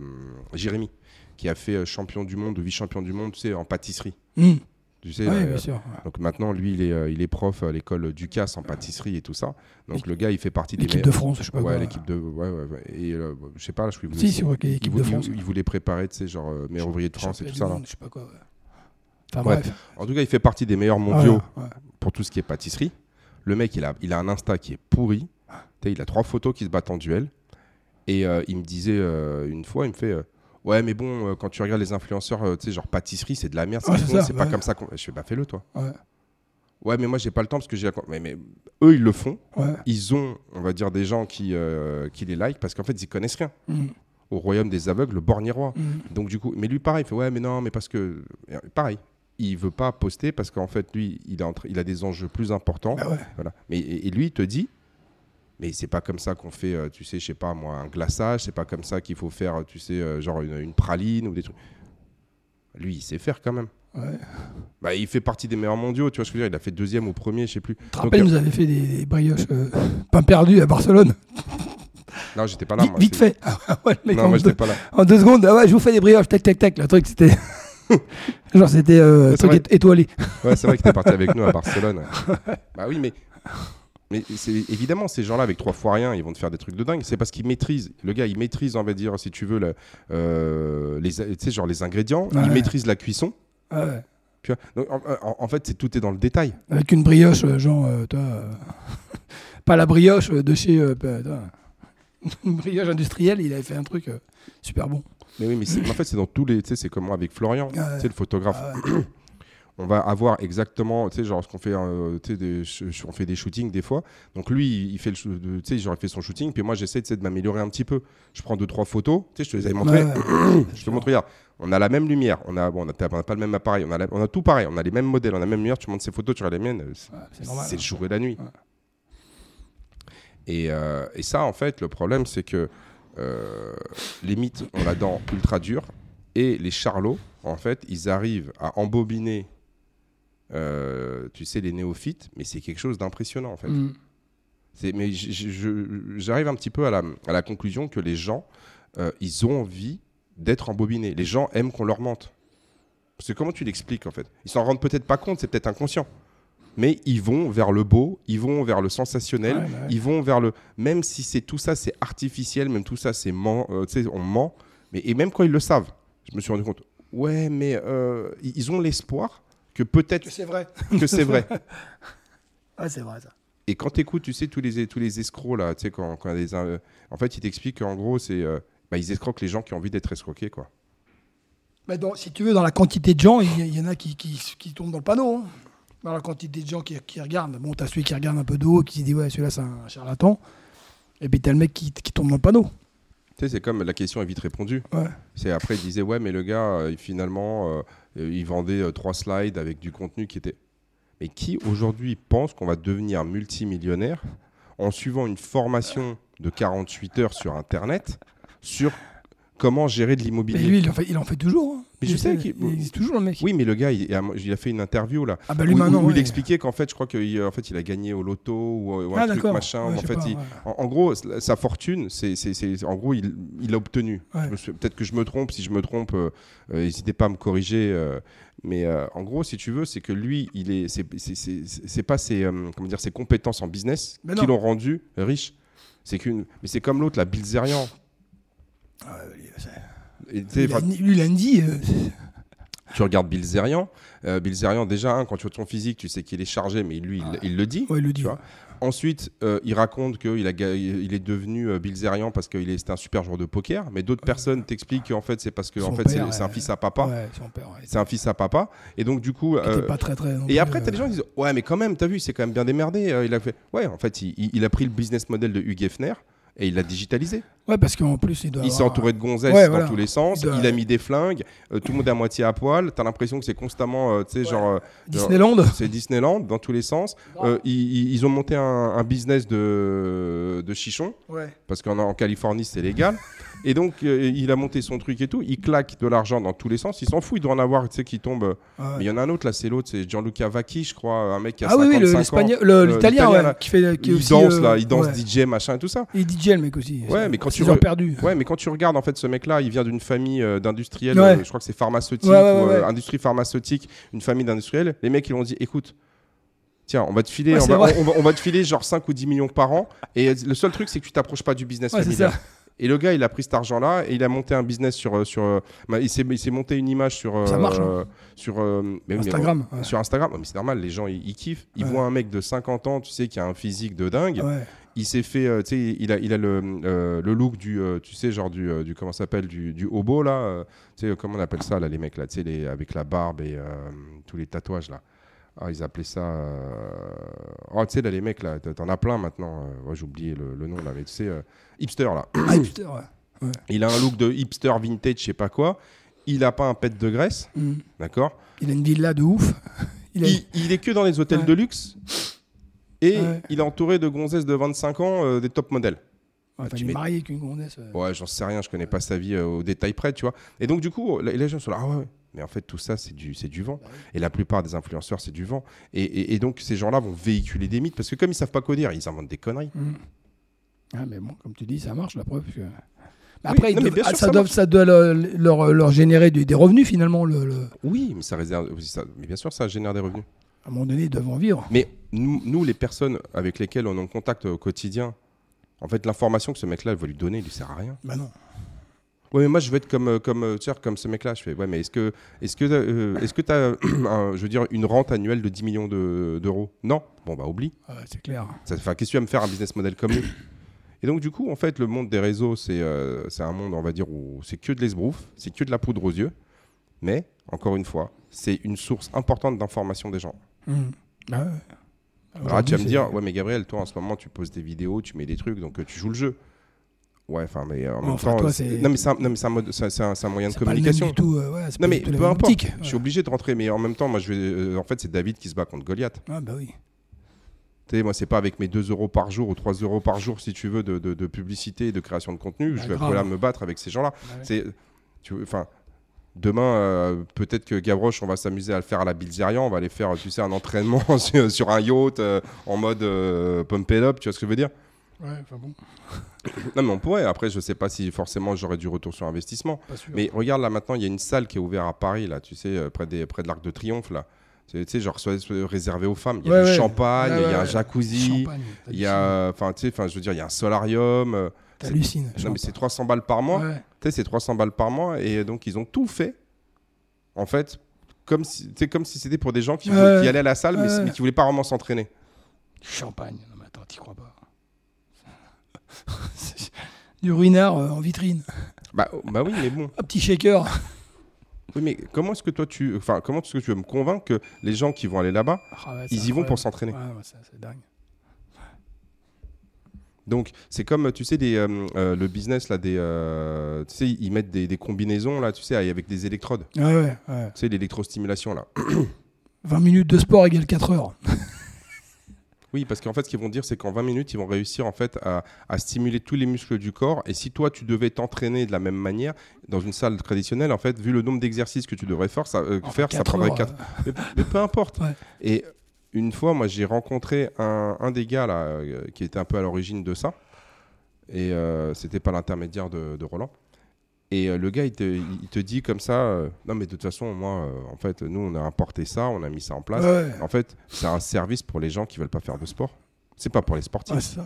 Jérémy, qui a fait euh, champion du monde, vice-champion du monde, tu sais, en pâtisserie. Hum. Tu sais. Ouais, euh, bien sûr. donc maintenant, lui, il est, euh, il est prof à l'école Ducasse en pâtisserie et tout ça. Donc le gars, il fait partie des L'équipe de. France, je sais pas Ouais, l'équipe de. Ouais, ouais. Et euh, je sais pas, je suis Si, si, ouais, il, l'équipe de France. il voulait préparer, tu sais, genre euh, meilleur ouvrier de France et tout ça. monde, Je sais pas quoi. Enfin Bref. bref. En tout cas, il fait partie des meilleurs mondiaux pour tout ce qui est pâtisserie. Le mec, il a, il a un Insta qui est pourri. Sais, il a trois photos qui se battent en duel. Et euh, il me disait euh, une fois, il me fait euh, Ouais, mais bon, quand tu regardes les influenceurs, tu sais, genre pâtisserie, c'est de la merde, c'est Ouais, c'est con, ça, c'est pas ouais. comme ça qu'on. Je fais Bah, fais-le, toi. Ouais. Ouais, mais moi, j'ai pas le temps parce que j'ai la. Mais, mais eux, ils le font. Ouais. Ils ont, on va dire, des gens qui, euh, qui les like parce qu'en fait, ils connaissent rien. Hum, Au royaume des aveugles, le borgne roi. hum. Donc du coup, mais lui pareil, il fait ouais mais non mais parce que pareil, il veut pas poster parce qu'en fait lui il a, entre- il a des enjeux plus importants, Bah ouais. voilà. Mais et, et lui il te dit mais c'est pas comme ça qu'on fait, euh, tu sais, je sais pas moi, un glaçage, c'est pas comme ça qu'il faut faire, euh, tu sais, euh, genre une, une praline ou des trucs. Lui il sait faire quand même. Ouais. Bah, il fait partie des meilleurs mondiaux, tu vois ce que je veux dire. Il a fait deuxième ou premier, je sais plus. Tu te rappelles, nous avait fait des, des brioches euh, pain perdu à Barcelone? non, j'étais pas là. vite moi, vite c'est- fait. Ah ouais, le mec, Non, moi j'étais pas là. en deux secondes, ah ouais, je vous fais des brioches, tac, tac, tac. Le truc, c'était. *laughs* Genre, c'était euh, truc étoilé. Ouais, c'est vrai que t'es parti avec nous à *laughs* Barcelone. bah oui, mais, mais c'est évidemment ces gens-là avec trois fois rien, ils vont te faire des trucs de dingue. C'est parce qu'ils maîtrisent. Le gars, il maîtrise, on va dire, si tu veux, le- euh, les, genre les ingrédients. Il maîtrise la cuisson. Ouais. Tu vois Donc, en, fait, c'est tout est dans le détail. Avec une brioche, euh, genre, euh, toi, euh, *laughs* pas la brioche de chez. euh, toi, *laughs* une brioche industrielle, il avait fait un truc euh, super bon. Mais oui, mais c'est- en fait, c'est dans tous les. Tu sais, c'est comme avec Florian, Ah ouais. sais, le photographe. *clears throat* On va avoir exactement, tu sais, genre, ce qu'on fait, euh, des, on fait des shootings des fois. Donc lui, il fait le, tu sais, il fait son shooting, puis moi, j'essaie, de m'améliorer un petit peu. Je prends deux, trois photos, tu sais, je te les avais montrées. Ouais, ouais. *clears throat* Je te montre, regarde, on a la même lumière, on a, bon, on a, on a pas le même appareil, on a, la- on a tout pareil, on a les mêmes modèles, on a la même lumière, tu montes ces photos, tu regardes les miennes, c'est- Ouais, le jour et la nuit. Et, euh, et ça, en fait, le problème, c'est que euh, les mythes ont la dent ultra dure et les charlots, en fait, ils arrivent à embobiner, euh, tu sais, les néophytes, mais c'est quelque chose d'impressionnant, en fait. Mm. Mais j'arrive un petit peu à la, à la conclusion que les gens, euh, ils ont envie d'être embobinés. Les gens aiment qu'on leur mente. Parce que comment tu l'expliques en fait? Ils s'en rendent peut-être pas compte, c'est peut-être inconscient. Mais ils vont vers le beau, ils vont vers le sensationnel, Ouais, ouais. ils vont vers le. Même si c'est tout ça, c'est artificiel, même tout ça, c'est ment, euh, tu sais, on ment. Mais et même quand ils le savent, je me suis rendu compte. Ouais, mais euh, ils ont l'espoir que peut-être Que c'est vrai. *laughs* que c'est vrai. *laughs* Ah, c'est vrai ça. Et quand tu écoutes, tu sais, tous les, tous les escrocs, là, tu sais, quand, quand des, euh, en fait, ils t'expliquent qu'en gros, c'est, euh, bah, ils escroquent les gens qui ont envie d'être escroqués, quoi. Mais dans- si tu veux, dans la quantité de gens, il y, il y en a qui, qui, qui tombent dans le panneau. hein. Dans la quantité de gens qui, qui regardent. Bon, t'as celui qui regarde un peu de haut, qui se dit, ouais, celui-là, c'est un charlatan. Et puis t'as le mec qui, qui tombe dans le panneau. Tu sais, c'est comme la question est vite répondue. Ouais. C'est après, ils disaient, ouais, mais le gars, euh, il- finalement, euh, euh, il vendait euh, trois slides avec du contenu qui était. Mais qui aujourd'hui pense qu'on va devenir multimillionnaire en suivant une formation de 48 heures sur Internet sur comment gérer de Mais l'immobilier lui, il en fait, il en fait toujours. hein. Mais je sais qu'il- Il existe toujours, le mec. Oui, mais le gars, il, il a fait une interview là. Ah bah lui où, maintenant, où il ouais. expliquait qu'en fait, je crois qu'il en fait, il a gagné au loto ou, ou Ah un truc machin. Ouais, en je sais fait, pas, il- ouais. en, en gros, sa fortune, c'est, en gros, il l'a obtenu. Ouais. Je me suis- Peut-être que je me trompe. Si je me trompe, euh, euh, n'hésitez pas à me corriger. euh, mais euh, en gros, si tu veux, c'est que lui, il est, c'est, pas ses, euh, comment dire, ses compétences en business Mais qui l'ont rendu riche. C'est qu'une, mais c'est comme l'autre, la Bilzerian. Ah Et, a dit. euh, tu regardes Bilzerian. Euh, Bilzerian, déjà, hein, quand tu vois son physique, tu sais qu'il est chargé, mais lui, il, il le dit. ouais, il le dit. Tu vois. Ensuite, euh, il raconte qu'il il est devenu euh, Bilzerian parce qu'il est, un super joueur de poker. Mais d'autres personnes t'expliquent qu'en fait, c'est parce que en fait, c'est, un fils à papa. Ouais. C'est un fils à papa. Et donc, du coup. Euh, pas très très. et après, t'as des gens qui disent Ouais, mais quand même, t'as vu, c'est quand même bien démerdé. Il a fait. Ouais, en fait, il, a pris le business model de Hugh Hefner et il l'a digitalisé. Ouais, parce qu'en plus, il doit. Il s'est avoir- entouré de gonzesses Ouais, dans voilà. tous les sens. Il doit- Il a mis des flingues. euh, tout le monde est à moitié à poil. T'as l'impression que c'est constamment, euh, tu sais, Ouais. genre. euh, Disneyland. *laughs* c'est Disneyland dans tous les sens. Euh, ils, ont monté un, un business de, de chichon, Ouais. parce qu'en en Californie, c'est légal. *laughs* Et donc, euh, il a monté son truc et tout. Il claque de l'argent dans tous les sens. Il s'en fout. Il doit en avoir, tu sais, qui tombe. Mais il y en a un autre, là, c'est l'autre. C'est Gianluca Vacchi, je crois. Un mec qui a Ah oui, oui, 55 le- ans. l'espagnol, le- Euh, l'italien, ouais, qui fait. Qui il aussi, danse, euh, là. Il danse. DJ, machin, tout ça. Et DJ, le mec aussi. Ouais, mais quand tu re- perdu. Ouais, mais quand tu regardes, en fait, ce mec-là, il vient d'une famille euh, d'industriels. Ouais. euh, je crois que c'est pharmaceutique Ouais, ouais, ou euh, industrie pharmaceutique, une famille d'industriels. Les mecs, ils ont dit écoute, tiens, on va te filer, on, va, vrai. on va- on va te filer genre 5 ou 10 millions par an. Et le seul truc, c'est que tu t'approches pas du business familial. Et le gars, il a pris cet argent-là et il a monté un business sur. euh, sur euh, bah, il s'est monté une image sur. Ça marche, hein. Sur, euh, mais mais Instagram. ouais. Sur Instagram, mais c'est normal, les gens ils, ils kiffent. Ils Ouais. voient un mec de 50 ans, tu sais, qui a un physique de dingue. Ouais. Il s'est fait, euh, tu sais, il a, il a le, le look du, tu sais, genre du, du comment ça s'appelle, du, du hobo là. tu sais, comment on appelle ça là, les mecs là, tu sais, les- avec la barbe et tous les tatouages là. Ah, ils appelaient ça. euh, Oh, tu sais, là, les mecs là, t'en as plein maintenant. euh, ouais, J'ai oublié le, le nom là, mais tu sais, euh, hipster là. Ah, hipster, ouais. Il a un look de hipster vintage, je sais pas quoi. Il a pas un pet de graisse, Mm. d'accord? Il a une villa de ouf. *laughs* Il a... il, il est que dans les hôtels Ouais. de luxe. Et Ouais. il est entouré de gonzesses de 25 ans, euh, des top modèles. Enfin, tu il est mets- marié avec une gonzesse. Ouais, j'en sais rien, je connais pas sa vie au détail près, tu vois. Et donc, du coup, les les gens sont là, ah ouais, mais en fait, tout ça, c'est du, c'est du vent. Et la plupart des influenceurs, c'est du vent. Et, et- et donc, ces gens-là vont véhiculer des mythes parce que, comme ils savent pas quoi dire, ils inventent des conneries. Mm. Ah, mais bon, comme tu dis, ça marche la preuve. que- Après, non, doivent- ah, sûr, ça, ça doit, ça doit leur, leur, leur générer des revenus finalement. Le, le- Oui, mais ça réserve. ça- mais bien sûr, ça génère des revenus. À un moment donné, ils doivent en vivre. Mais nous, nous, les personnes avec lesquelles on est en contact au quotidien, en fait, l'information que ce mec-là va lui donner, il lui sert à rien. Bah non. Ouais, mais moi je veux être comme euh, comme euh, tu sais, comme ce mec-là. Je fais ouais, mais est-ce que est-ce que euh, est-ce que t'as *clears throat* je veux dire une rente annuelle de 10 millions de- d'euros? Non. Bon bah oublie. Ouais, c'est clair. Enfin, qu'est-ce que tu vas me faire un business model comme lui? *coughs* Et donc du coup, en fait, le monde des réseaux, c'est euh, c'est un monde, on va dire, où c'est que de l'esbrouf, c'est que de la poudre aux yeux. Mais encore une fois, c'est une source importante d'information des gens. Hum. Ah ouais. Alors là, tu vas me dire, ouais, mais Gabriel, toi en ce moment, tu poses des vidéos, tu mets des trucs, donc euh, tu joues le jeu. Ouais, enfin, mais euh, en même temps, c'est- non, mais c'est un, moyen de communication. du tout, Non, mais peu importe. Je suis obligé de rentrer, mais en même temps, moi, je vais, euh, en fait, c'est David qui se bat contre Goliath. Ah bah oui. Tu sais, moi, c'est pas avec mes 2 euros par jour ou 3 euros par jour, si tu veux, de, de- de publicité et de création de contenu. Bah, je vais grave. me battre avec ces gens-là. Bah ouais. C'est, tu enfin, demain, euh, peut-être que Gavroche, on va s'amuser à le faire à la Bilzerian. On va aller faire, tu sais, un entraînement *laughs* sur, sur un yacht euh, en mode euh, pump it up. Tu vois ce que je veux dire? Ouais, enfin bon, *coughs* Non, mais on pourrait. Après, je sais pas si forcément j'aurais du retour sur investissement. Mais regarde là maintenant, il y a une salle qui est ouverte à Paris, là, tu sais, euh, près, des, près de l'Arc de Triomphe, là. Tu sais, genre réservé aux femmes. Il y a Ouais, du ouais. champagne, il y a un jacuzzi, il y a, enfin, tu sais, je veux dire, il y a un solarium. euh, T'hallucines. non, mais c'est 300 balles par mois. Tu sais, c'est 300 balles par mois. Et donc, ils ont tout fait, en fait, comme si, comme si c'était pour des gens qui, voulaient- qui allaient à la salle, mais, mais qui voulaient pas vraiment s'entraîner. Champagne. Non mais attends, t'y crois pas. *laughs* Du ruinard euh, en vitrine. Bah, bah oui, mais bon. Un petit shaker. Oui, mais comment est-ce que toi, tu, enfin, comment est-ce que tu veux me convaincre que les gens qui vont aller là-bas, Ah ouais, ils y vont pour s'entraîner Ouais, ouais, c'est dingue. Donc c'est comme tu sais des, euh, euh, le business là des euh, tu sais ils mettent des, des combinaisons là tu sais avec des électrodes Ouais, ouais, ouais. tu sais l'électrostimulation là *coughs* 20 minutes de sport égale 4 heures. *laughs* oui parce qu'en fait ce qu'ils vont dire c'est qu'en 20 minutes ils vont réussir en fait à, à stimuler tous les muscles du corps. Et si toi tu devais t'entraîner de la même manière dans une salle traditionnelle en fait vu le nombre d'exercices que tu devrais faire ça, euh, Enfin, faire ça quatre prendrait heures, 4 euh, *laughs* mais, mais peu importe. Ouais. et une fois moi j'ai rencontré un, un des gars là euh, qui était un peu à l'origine de ça. Et euh, c'était pas l'intermédiaire de, de Roland et euh, le gars il te, il te dit comme ça euh, non mais de toute façon moi euh, en fait nous on a importé ça on a mis ça en place. Ouais, en fait c'est un service pour les gens qui veulent pas faire de sport. C'est pas pour les sportifs. Ouais,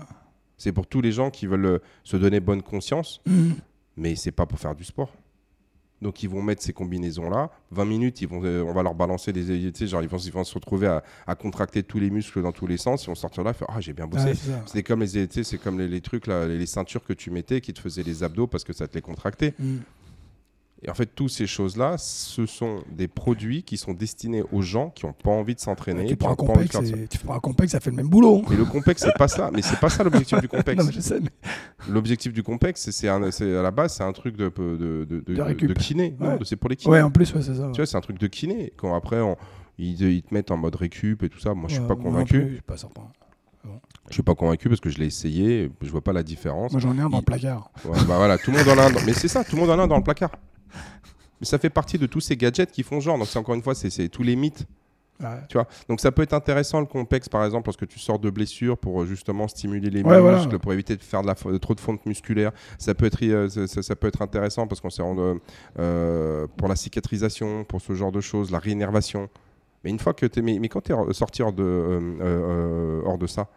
c'est pour tous les gens qui veulent se donner bonne conscience. Mhm. mais c'est pas pour faire du sport. Donc ils vont mettre ces combinaisons là, 20 minutes, ils vont, euh, on va leur balancer des, tu sais, genre ils vont, ils vont se retrouver à, à contracter tous les muscles dans tous les sens, ils vont sortir là, faire ah j'ai bien bossé. Ouais, c'est comme les, tu sais, c'est comme les, les trucs là, les, les ceintures que tu mettais qui te faisaient les abdos parce que ça te les contractait. Mhm. Et en fait, toutes ces choses-là, ce sont des produits qui sont destinés aux gens qui n'ont pas envie de s'entraîner. tu prends un de complexe, faire tu prends un complexe, ça fait le même boulot. Mais le complexe, c'est pas ça. Mais c'est pas ça l'objectif du *laughs* complexe. Non, mais je sais, mais L'objectif du complexe, c'est- à la base, c'est un truc de, de, de, kiné. Ouais. c'est pour les kinés. ouais, en plus, ouais, c'est ça. Tu vois, c'est un truc de kiné. Quand après, on- ils, ils te mettent en mode récup et tout ça, moi, je suis Ouais, pas convaincu. plus, Je suis pas certain. Je suis pas convaincu parce que je l'ai essayé, je vois pas la différence. Moi, j'en ai un dans Il- le placard. Ouais, bah voilà, tout le monde en a un. dans- Mais c'est ça, tout le monde en a un dans le placard. Mais ça fait partie de tous ces gadgets qui font genre. Donc, c'est encore une fois, c'est- tous les mythes. Ouais. Tu vois? Donc, ça peut être intéressant le complexe, par exemple, lorsque tu sors de blessures pour euh, justement stimuler les Ouais, muscles, voilà. pour éviter de faire de, la, fo- de trop de fonte musculaire. Ça peut être, euh, ça, peut être intéressant parce qu'on s'est rendu, euh, pour la cicatrisation, pour ce genre de choses, la réénervation. Mais une fois que tu es. Mais, mais quand tu es sorti hors de, euh, euh, euh, hors de ça,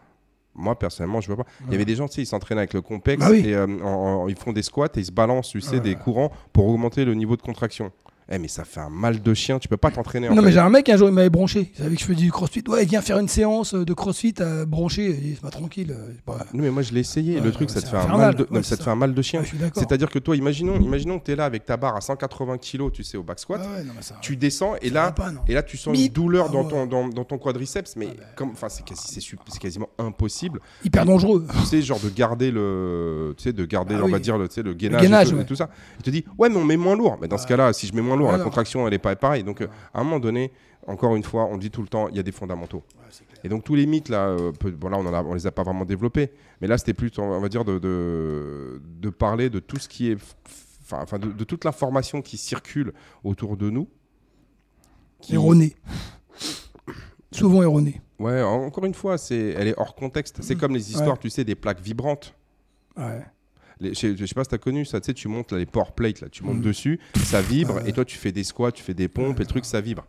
moi personnellement, je vois pas. Il y avait des gens, tu sais, ils s'entraînent avec le complexe Bah oui. et euh, en- en- ils font des squats et ils se balancent, tu sais, Ouais. des courants pour augmenter le niveau de contraction. Eh, mais ça fait un mal de chien, tu peux pas t'entraîner en Non, fait. mais j'ai un mec, un jour, il m'avait branché. Il savait que je faisais du crossfit? Ouais, viens faire une séance de crossfit euh, branché. Il dit, c'est pas tranquille. euh, Non, mais moi je l'ai essayé. Ouais, le truc, ça te fait un mal de, Ouais, ça te fait un mal de chien. Ouais. C'est-à-dire que toi, imaginons, imaginons que tu es là avec ta barre à 180 kg, tu sais, au back squat. Non, ça- Tu descends et ça là, pas, et là, tu sens une douleur Ah dans, ton, dans, dans ton quadriceps, mais Ah bah. comme, enfin, c'est quasi, quasiment impossible. Hyper dangereux. tu sais, genre de garder le, tu sais, de garder, Ah on va dire, le, gainage, et, tout, ça. Il te dit, ouais, mais on met moins lourd. Mais dans ce cas-là, si je mets moins lourd, la contraction, elle est pas pareille. Donc, euh, à un moment donné, encore une fois, on dit tout le temps, il y a des fondamentaux. Et donc tous les mythes là, euh, peu- bon là on, on les a pas vraiment développés, mais là c'était plus, on va dire, de, de, de parler de tout ce qui est, enfin, de, de toute l'information qui circule autour de nous. qui- Erroné. Souvent erroné. Ouais, en- encore une fois, c'est, elle est hors contexte. C'est comme les histoires, tu sais, des plaques vibrantes. Ouais. Les- je, je sais pas si tu as connu ça, tu sais, tu montes là, les power plates, là, tu montes Mhm. dessus, ça vibre, Ouais. et toi tu fais des squats, tu fais des pompes, et le truc ça vibre.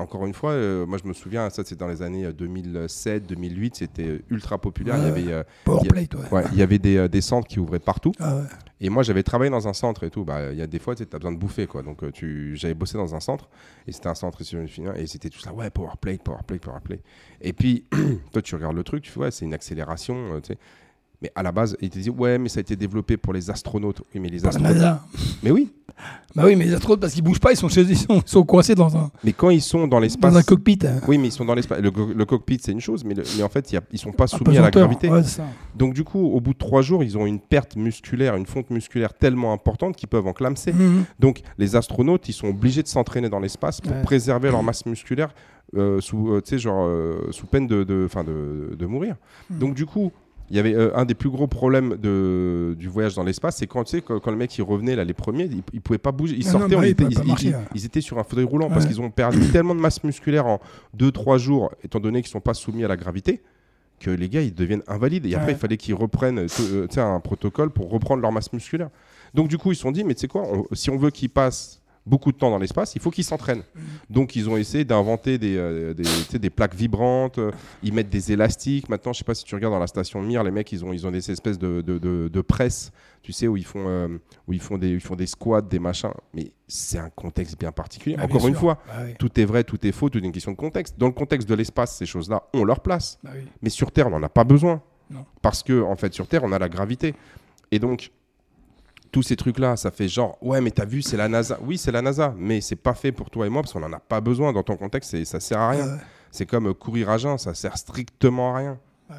Encore une fois, euh, moi je me souviens, ça c'est dans les années euh, 2007, 2008, c'était euh, ultra populaire. Il y Ouais. avait, euh, Power Il y a- ouais. ouais, il y avait des, euh, des centres qui ouvraient partout. Ah ouais. Et moi, j'avais travaillé dans un centre et tout. Bah, il y a des fois, tu as besoin de bouffer, quoi. Donc, euh, tu... j'avais bossé dans un centre et c'était un centre ici, et c'était tout ça. Ouais, power play, power play, power play. Et puis, *clears throat* toi, tu regardes le truc, tu fais, ouais, c'est une accélération, euh, tu sais. Mais à la base, il te dit, ouais, mais ça a été développé pour les astronautes. Oui, mais les astronautes. Mais oui. Bah oui, mais les astronautes, parce qu'ils bougent pas, ils sont, chez, ils sont, ils sont coincés dans un, Mais quand ils sont dans l'espace. dans un cockpit. hein. Oui, mais ils sont dans l'espace. Le, co- le cockpit, c'est une chose, mais, le- mais en fait, y a- ils sont pas soumis à la gravité. Ouais. Donc, du coup, au bout de trois jours, ils ont une perte musculaire, une fonte musculaire tellement importante qu'ils peuvent enclamser. Mhm. Donc, les astronautes, ils sont obligés de s'entraîner dans l'espace pour Ouais. préserver leur masse musculaire euh, sous, euh, tu sais, genre, euh, sous peine de, de, 'fin, de, de mourir. Mhm. Donc, du coup, il y avait euh, un des plus gros problèmes de, du voyage dans l'espace, c'est quand, tu sais, quand, quand le mec il revenait là, les premiers, ils, ils pouvaient pas bouger, ils Ah non, sortaient, bah ils était- ils, marcher, ils- ouais. ils étaient sur un fauteuil roulant parce qu'ils ont perdu *coughs* tellement de masse musculaire en 2-3 jours, étant donné qu'ils sont pas soumis à la gravité. Que les gars ils deviennent invalides et après Ouais. il fallait qu'ils reprennent euh, un protocole pour reprendre leur masse musculaire. Donc du coup ils se sont dit mais tu sais quoi, on- si on veut qu'ils passent beaucoup de temps dans l'espace, il faut qu'ils s'entraînent. Donc ils ont essayé d'inventer des, euh, des, plaques vibrantes, euh, ils mettent des élastiques. Maintenant, je sais pas si tu regardes dans la station Mir, les mecs ils ont, ils ont des espèces de, de, de, de presse, tu sais, où ils font, euh, où ils font, des, ils font des squats, des machins. Mais c'est un contexte bien particulier. Ah, Encore bien une fois, Bah oui. tout est vrai, tout est faux, tout est une question de contexte. Dans le contexte de l'espace, ces choses-là ont leur place. Bah oui. Mais sur Terre, on n'en a pas besoin. Non. Parce que, en fait, sur Terre, on a la gravité. Et donc, tous ces trucs-là, ça fait genre, ouais, mais t'as vu, c'est la NASA. Oui, c'est la NASA, mais c'est pas fait pour toi et moi parce qu'on n'en a pas besoin. Dans ton contexte, ça sert à rien. Ouais. C'est comme euh, courir à jeun, ça sert strictement à rien. Ouais.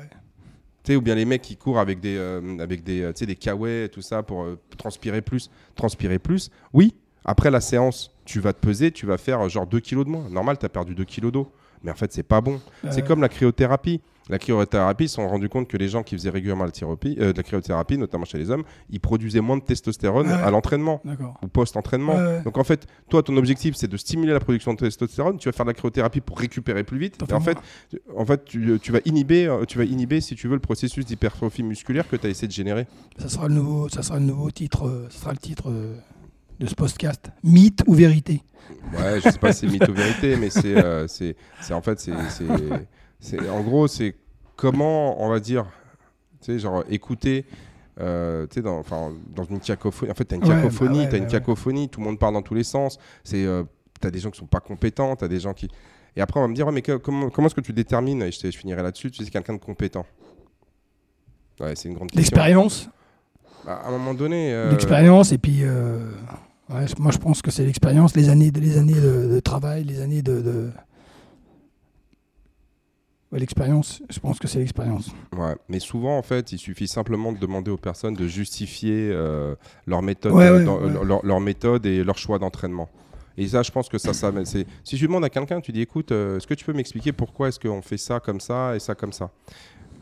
Tu sais, ou bien les mecs qui courent avec des, euh, avec des, euh, des kawaii tout ça pour euh, transpirer plus. Transpirer plus, oui. Après la séance, tu vas te peser, tu vas faire genre 2 kilos de moins. Normal, tu as perdu 2 kilos d'eau. Mais en fait, c'est pas bon. C'est Euh, comme la cryothérapie. La cryothérapie, ils se sont rendus compte que les gens qui faisaient régulièrement la, thérapie, euh, de la cryothérapie, notamment chez les hommes, ils produisaient moins de testostérone Ouais. à l'entraînement ou post-entraînement. Ouais. Donc en fait, toi, ton objectif, c'est de stimuler la production de testostérone. Tu vas faire de la cryothérapie pour récupérer plus vite. Et en fait, tu- en fait tu, tu vas inhiber, euh, tu vas inhiber, si tu veux, le processus d'hypertrophie musculaire que tu as essayé de générer. Ça sera le nouveau, ça sera le nouveau titre, euh, ça sera le titre euh, de ce podcast. Mythe ou vérité? Ouais, je sais pas si c'est mythe ou vérité, mais c'est, euh, en fait, c'est, en gros, c'est comment, on va dire, tu sais, genre écouter. euh, tu sais, dans, dans une cacophonie. En fait, tu as une Ouais, cacophonie, bah ouais, t'as une bah ouais. cacophonie, tout le monde parle dans tous les sens. C'est, euh, t'as des gens qui sont pas compétents, t'as des gens qui. Et après, on va me dire, ouais, mais que- comment, comment est-ce que tu détermines Et je, je finirai là-dessus. Tu sais, quelqu'un de compétent. Ouais, c'est une grande question. L'expérience, Bah, à un moment donné. euh, l'expérience et puis euh, ouais, moi je pense que c'est l'expérience, les années, les années de, de travail, les années de, de- Ouais, l'expérience. Je pense que c'est l'expérience. Ouais, mais souvent, en fait, il suffit simplement de demander aux personnes de justifier euh, leur, méthode, euh, dans- ouais. Leur, leur- leur méthode et leur choix d'entraînement. Et ça, je pense que ça, ça c'est... Si tu demandes à quelqu'un, tu dis, écoute, euh, est-ce que tu peux m'expliquer pourquoi est-ce qu'on fait ça comme ça et ça comme ça?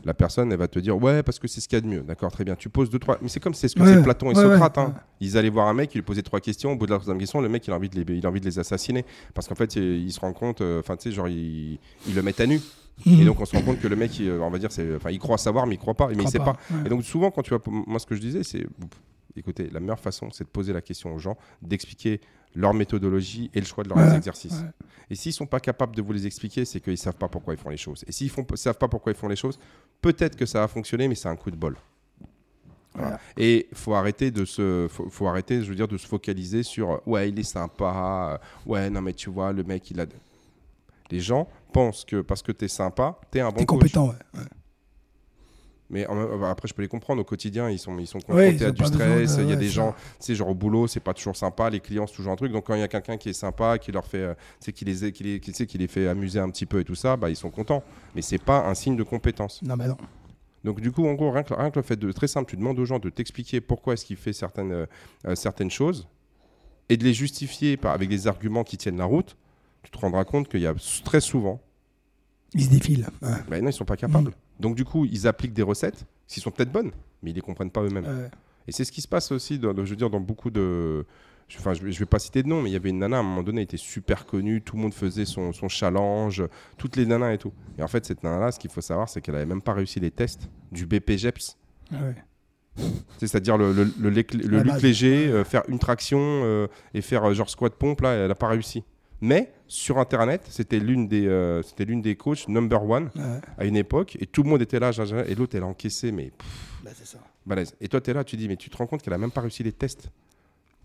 La personne, elle va te dire, ouais, parce que c'est ce qu'il y a de mieux. D'accord, très bien. Tu poses deux, trois... Mais c'est comme c'est ce que Ouais, c'est Platon et ouais, Socrate. ouais, hein. Ils allaient voir un mec, il lui posait trois questions. Au bout de la troisième question, le mec, il a envie de les, il a envie de les assassiner. Parce qu'en fait, il, il se rend compte, euh, enfin, tu sais, genre, il, il le met à nu. Et donc, on se rend compte que le mec, il, on va dire, enfin, il croit savoir, mais il croit pas. Mais il Crois sait pas. Et donc souvent, quand tu vas, moi ce que je disais, c'est, écoutez, la meilleure façon, c'est de poser la question aux gens, d'expliquer leur méthodologie et le choix de leurs Ouais, exercices. ouais. Et s'ils sont pas capables de vous les expliquer, c'est qu'ils savent pas pourquoi ils font les choses. Et s'ils ne savent pas pourquoi ils font les choses, peut-être que ça va fonctionner, mais c'est un coup de bol. Voilà. Et faut arrêter de se, faut, faut arrêter, je veux dire, de se focaliser sur, euh, ouais, il est sympa, euh, ouais, non mais tu vois, le mec, il a. Les gens pensent que parce que tu es sympa, tu es un bon T'es compétent, ouais. ouais. Mais en bah, après, je peux les comprendre. Au quotidien, ils sont, ils sont Ouais, confrontés ils à du stress. de- Il y a ouais, des gens, tu sais, genre au boulot, c'est pas toujours sympa. Les clients, c'est toujours un truc. Donc, quand il y a quelqu'un qui est sympa, qui leur fait, euh, tu sais, qui les, qui les, qui, qui les fait amuser un petit peu et tout ça, bah, ils sont contents. Mais c'est pas un signe de compétence. Non, mais non. Donc, du coup, en gros, rien que, rien que le fait de très simple, tu demandes aux gens de t'expliquer pourquoi est-ce qu'il fait certaines, euh, euh, certaines choses et de les justifier par, avec des arguments qui tiennent la route. Tu te rendras compte qu'il y a très souvent Ils se défilent. ouais. bah non, ils sont pas capables. Mm. Donc du coup, ils appliquent des recettes qui sont peut-être bonnes, mais ils les comprennent pas eux-mêmes. Ouais. Et c'est ce qui se passe aussi, dans, je veux dire, dans beaucoup de. je- Enfin, je, vais- je vais pas citer de nom, mais il y avait une nana à un moment donné, elle était super connue, tout le monde faisait son, son challenge, toutes les nanas et tout. Et en fait, cette nana-là, ce qu'il faut savoir, c'est qu'elle avait même pas réussi les tests du BPGEPS. Ouais. C'est-à-dire le, le, le, La luc léger, euh, faire une traction euh, et faire euh, genre squat pompe, là, elle a pas réussi. Mais sur Internet, c'était l'une des, euh, c'était l'une des coachs number one Ouais. à une époque, et tout le monde était là, et l'autre, elle a encaissé, mais pff, Bah, c'est ça. balèze. Et toi, tu es là, tu dis, mais tu te rends compte qu'elle a même pas réussi les tests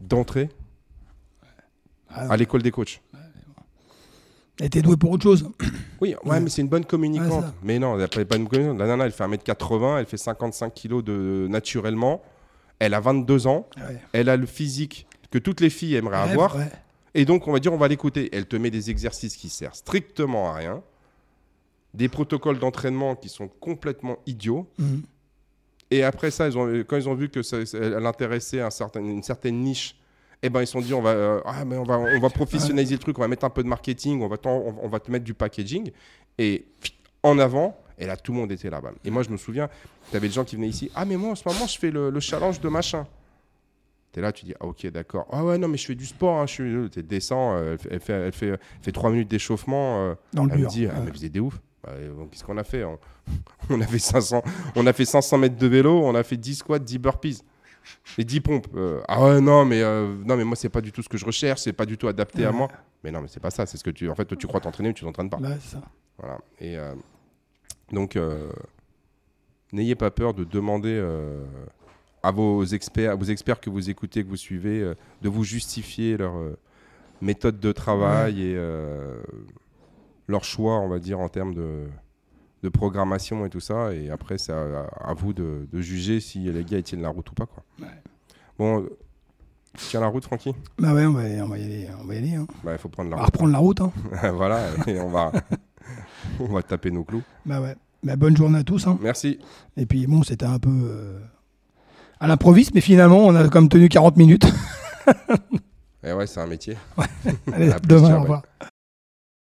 d'entrée Ah, à l'école des coachs. Elle était douée pour autre chose. *coughs* Oui, ouais, mais c'est une bonne communicante. Mais non, elle n'est pas une communicante. La nana, elle fait 1m80, elle fait 55 kilos de, naturellement. Elle a 22 ans. Elle a le physique que toutes les filles aimeraient avoir. Et donc, on va dire, on va l'écouter. Elle te met des exercices qui servent strictement à rien. Des protocoles d'entraînement qui sont complètement idiots. Mhm. Et après ça, ils ont, quand ils ont vu que ça, elle intéressait un certain, une certaine niche, eh ben, ils se sont dit on va, euh, ah, mais on, va, on va professionnaliser le truc, on va mettre un peu de marketing, on va, t'en- on, on va te mettre du packaging. Et en avant, et là, tout le monde était là-bas. Et moi, je me souviens, tu avais des gens qui venaient ici. Ah, mais moi, en ce moment, je fais le, le challenge de machin. Tu es là, tu dis, ah, ok, d'accord. Ah, ouais, non, mais je fais du sport. Hein, je suis, tu descends, euh, elle fait, elle fait, elle fait, 3 minutes d'échauffement. euh, Dans le elle me dur. dit, ah, mais vous êtes des ouf. Bah, euh, Qu'est-ce qu'on a fait on, *laughs* on a fait 500, on a fait 500 mètres de vélo, on a fait 10 squats, 10 burpees et 10 pompes. Euh, ah ouais, non, mais, euh, non, mais moi, c'est pas du tout ce que je recherche, c'est pas du tout adapté à moi. Mais non, mais c'est pas ça, c'est ce que tu. En fait, toi, tu crois t'entraîner, mais tu t'entraînes pas. Ouais, c'est ça. Voilà. Et euh, donc, euh, n'ayez pas peur de demander euh, à vos experts, à vos experts que vous écoutez, que vous suivez, euh, de vous justifier leur euh, méthode de travail et euh, leur choix, on va dire, en termes de, de programmation et tout ça. Et après, c'est à, à vous de, de juger si les gars ils tiennent la route ou pas. Quoi. Ouais. Bon, tu tiens la route, Francky? Bah ouais, on va, on va y aller. On va y aller. hein. Bah, Il faut prendre On la va reprendre la route. Hein. *laughs* voilà, et on va, *laughs* on va taper nos clous. Bah ouais. Bah, bonne journée à tous. Hein. Merci. Et puis bon, c'était un peu à l'improviste, mais finalement, on a comme tenu 40 minutes. Et ouais, c'est un métier. *laughs* Allez, À plus, demain, au ouais. revoir.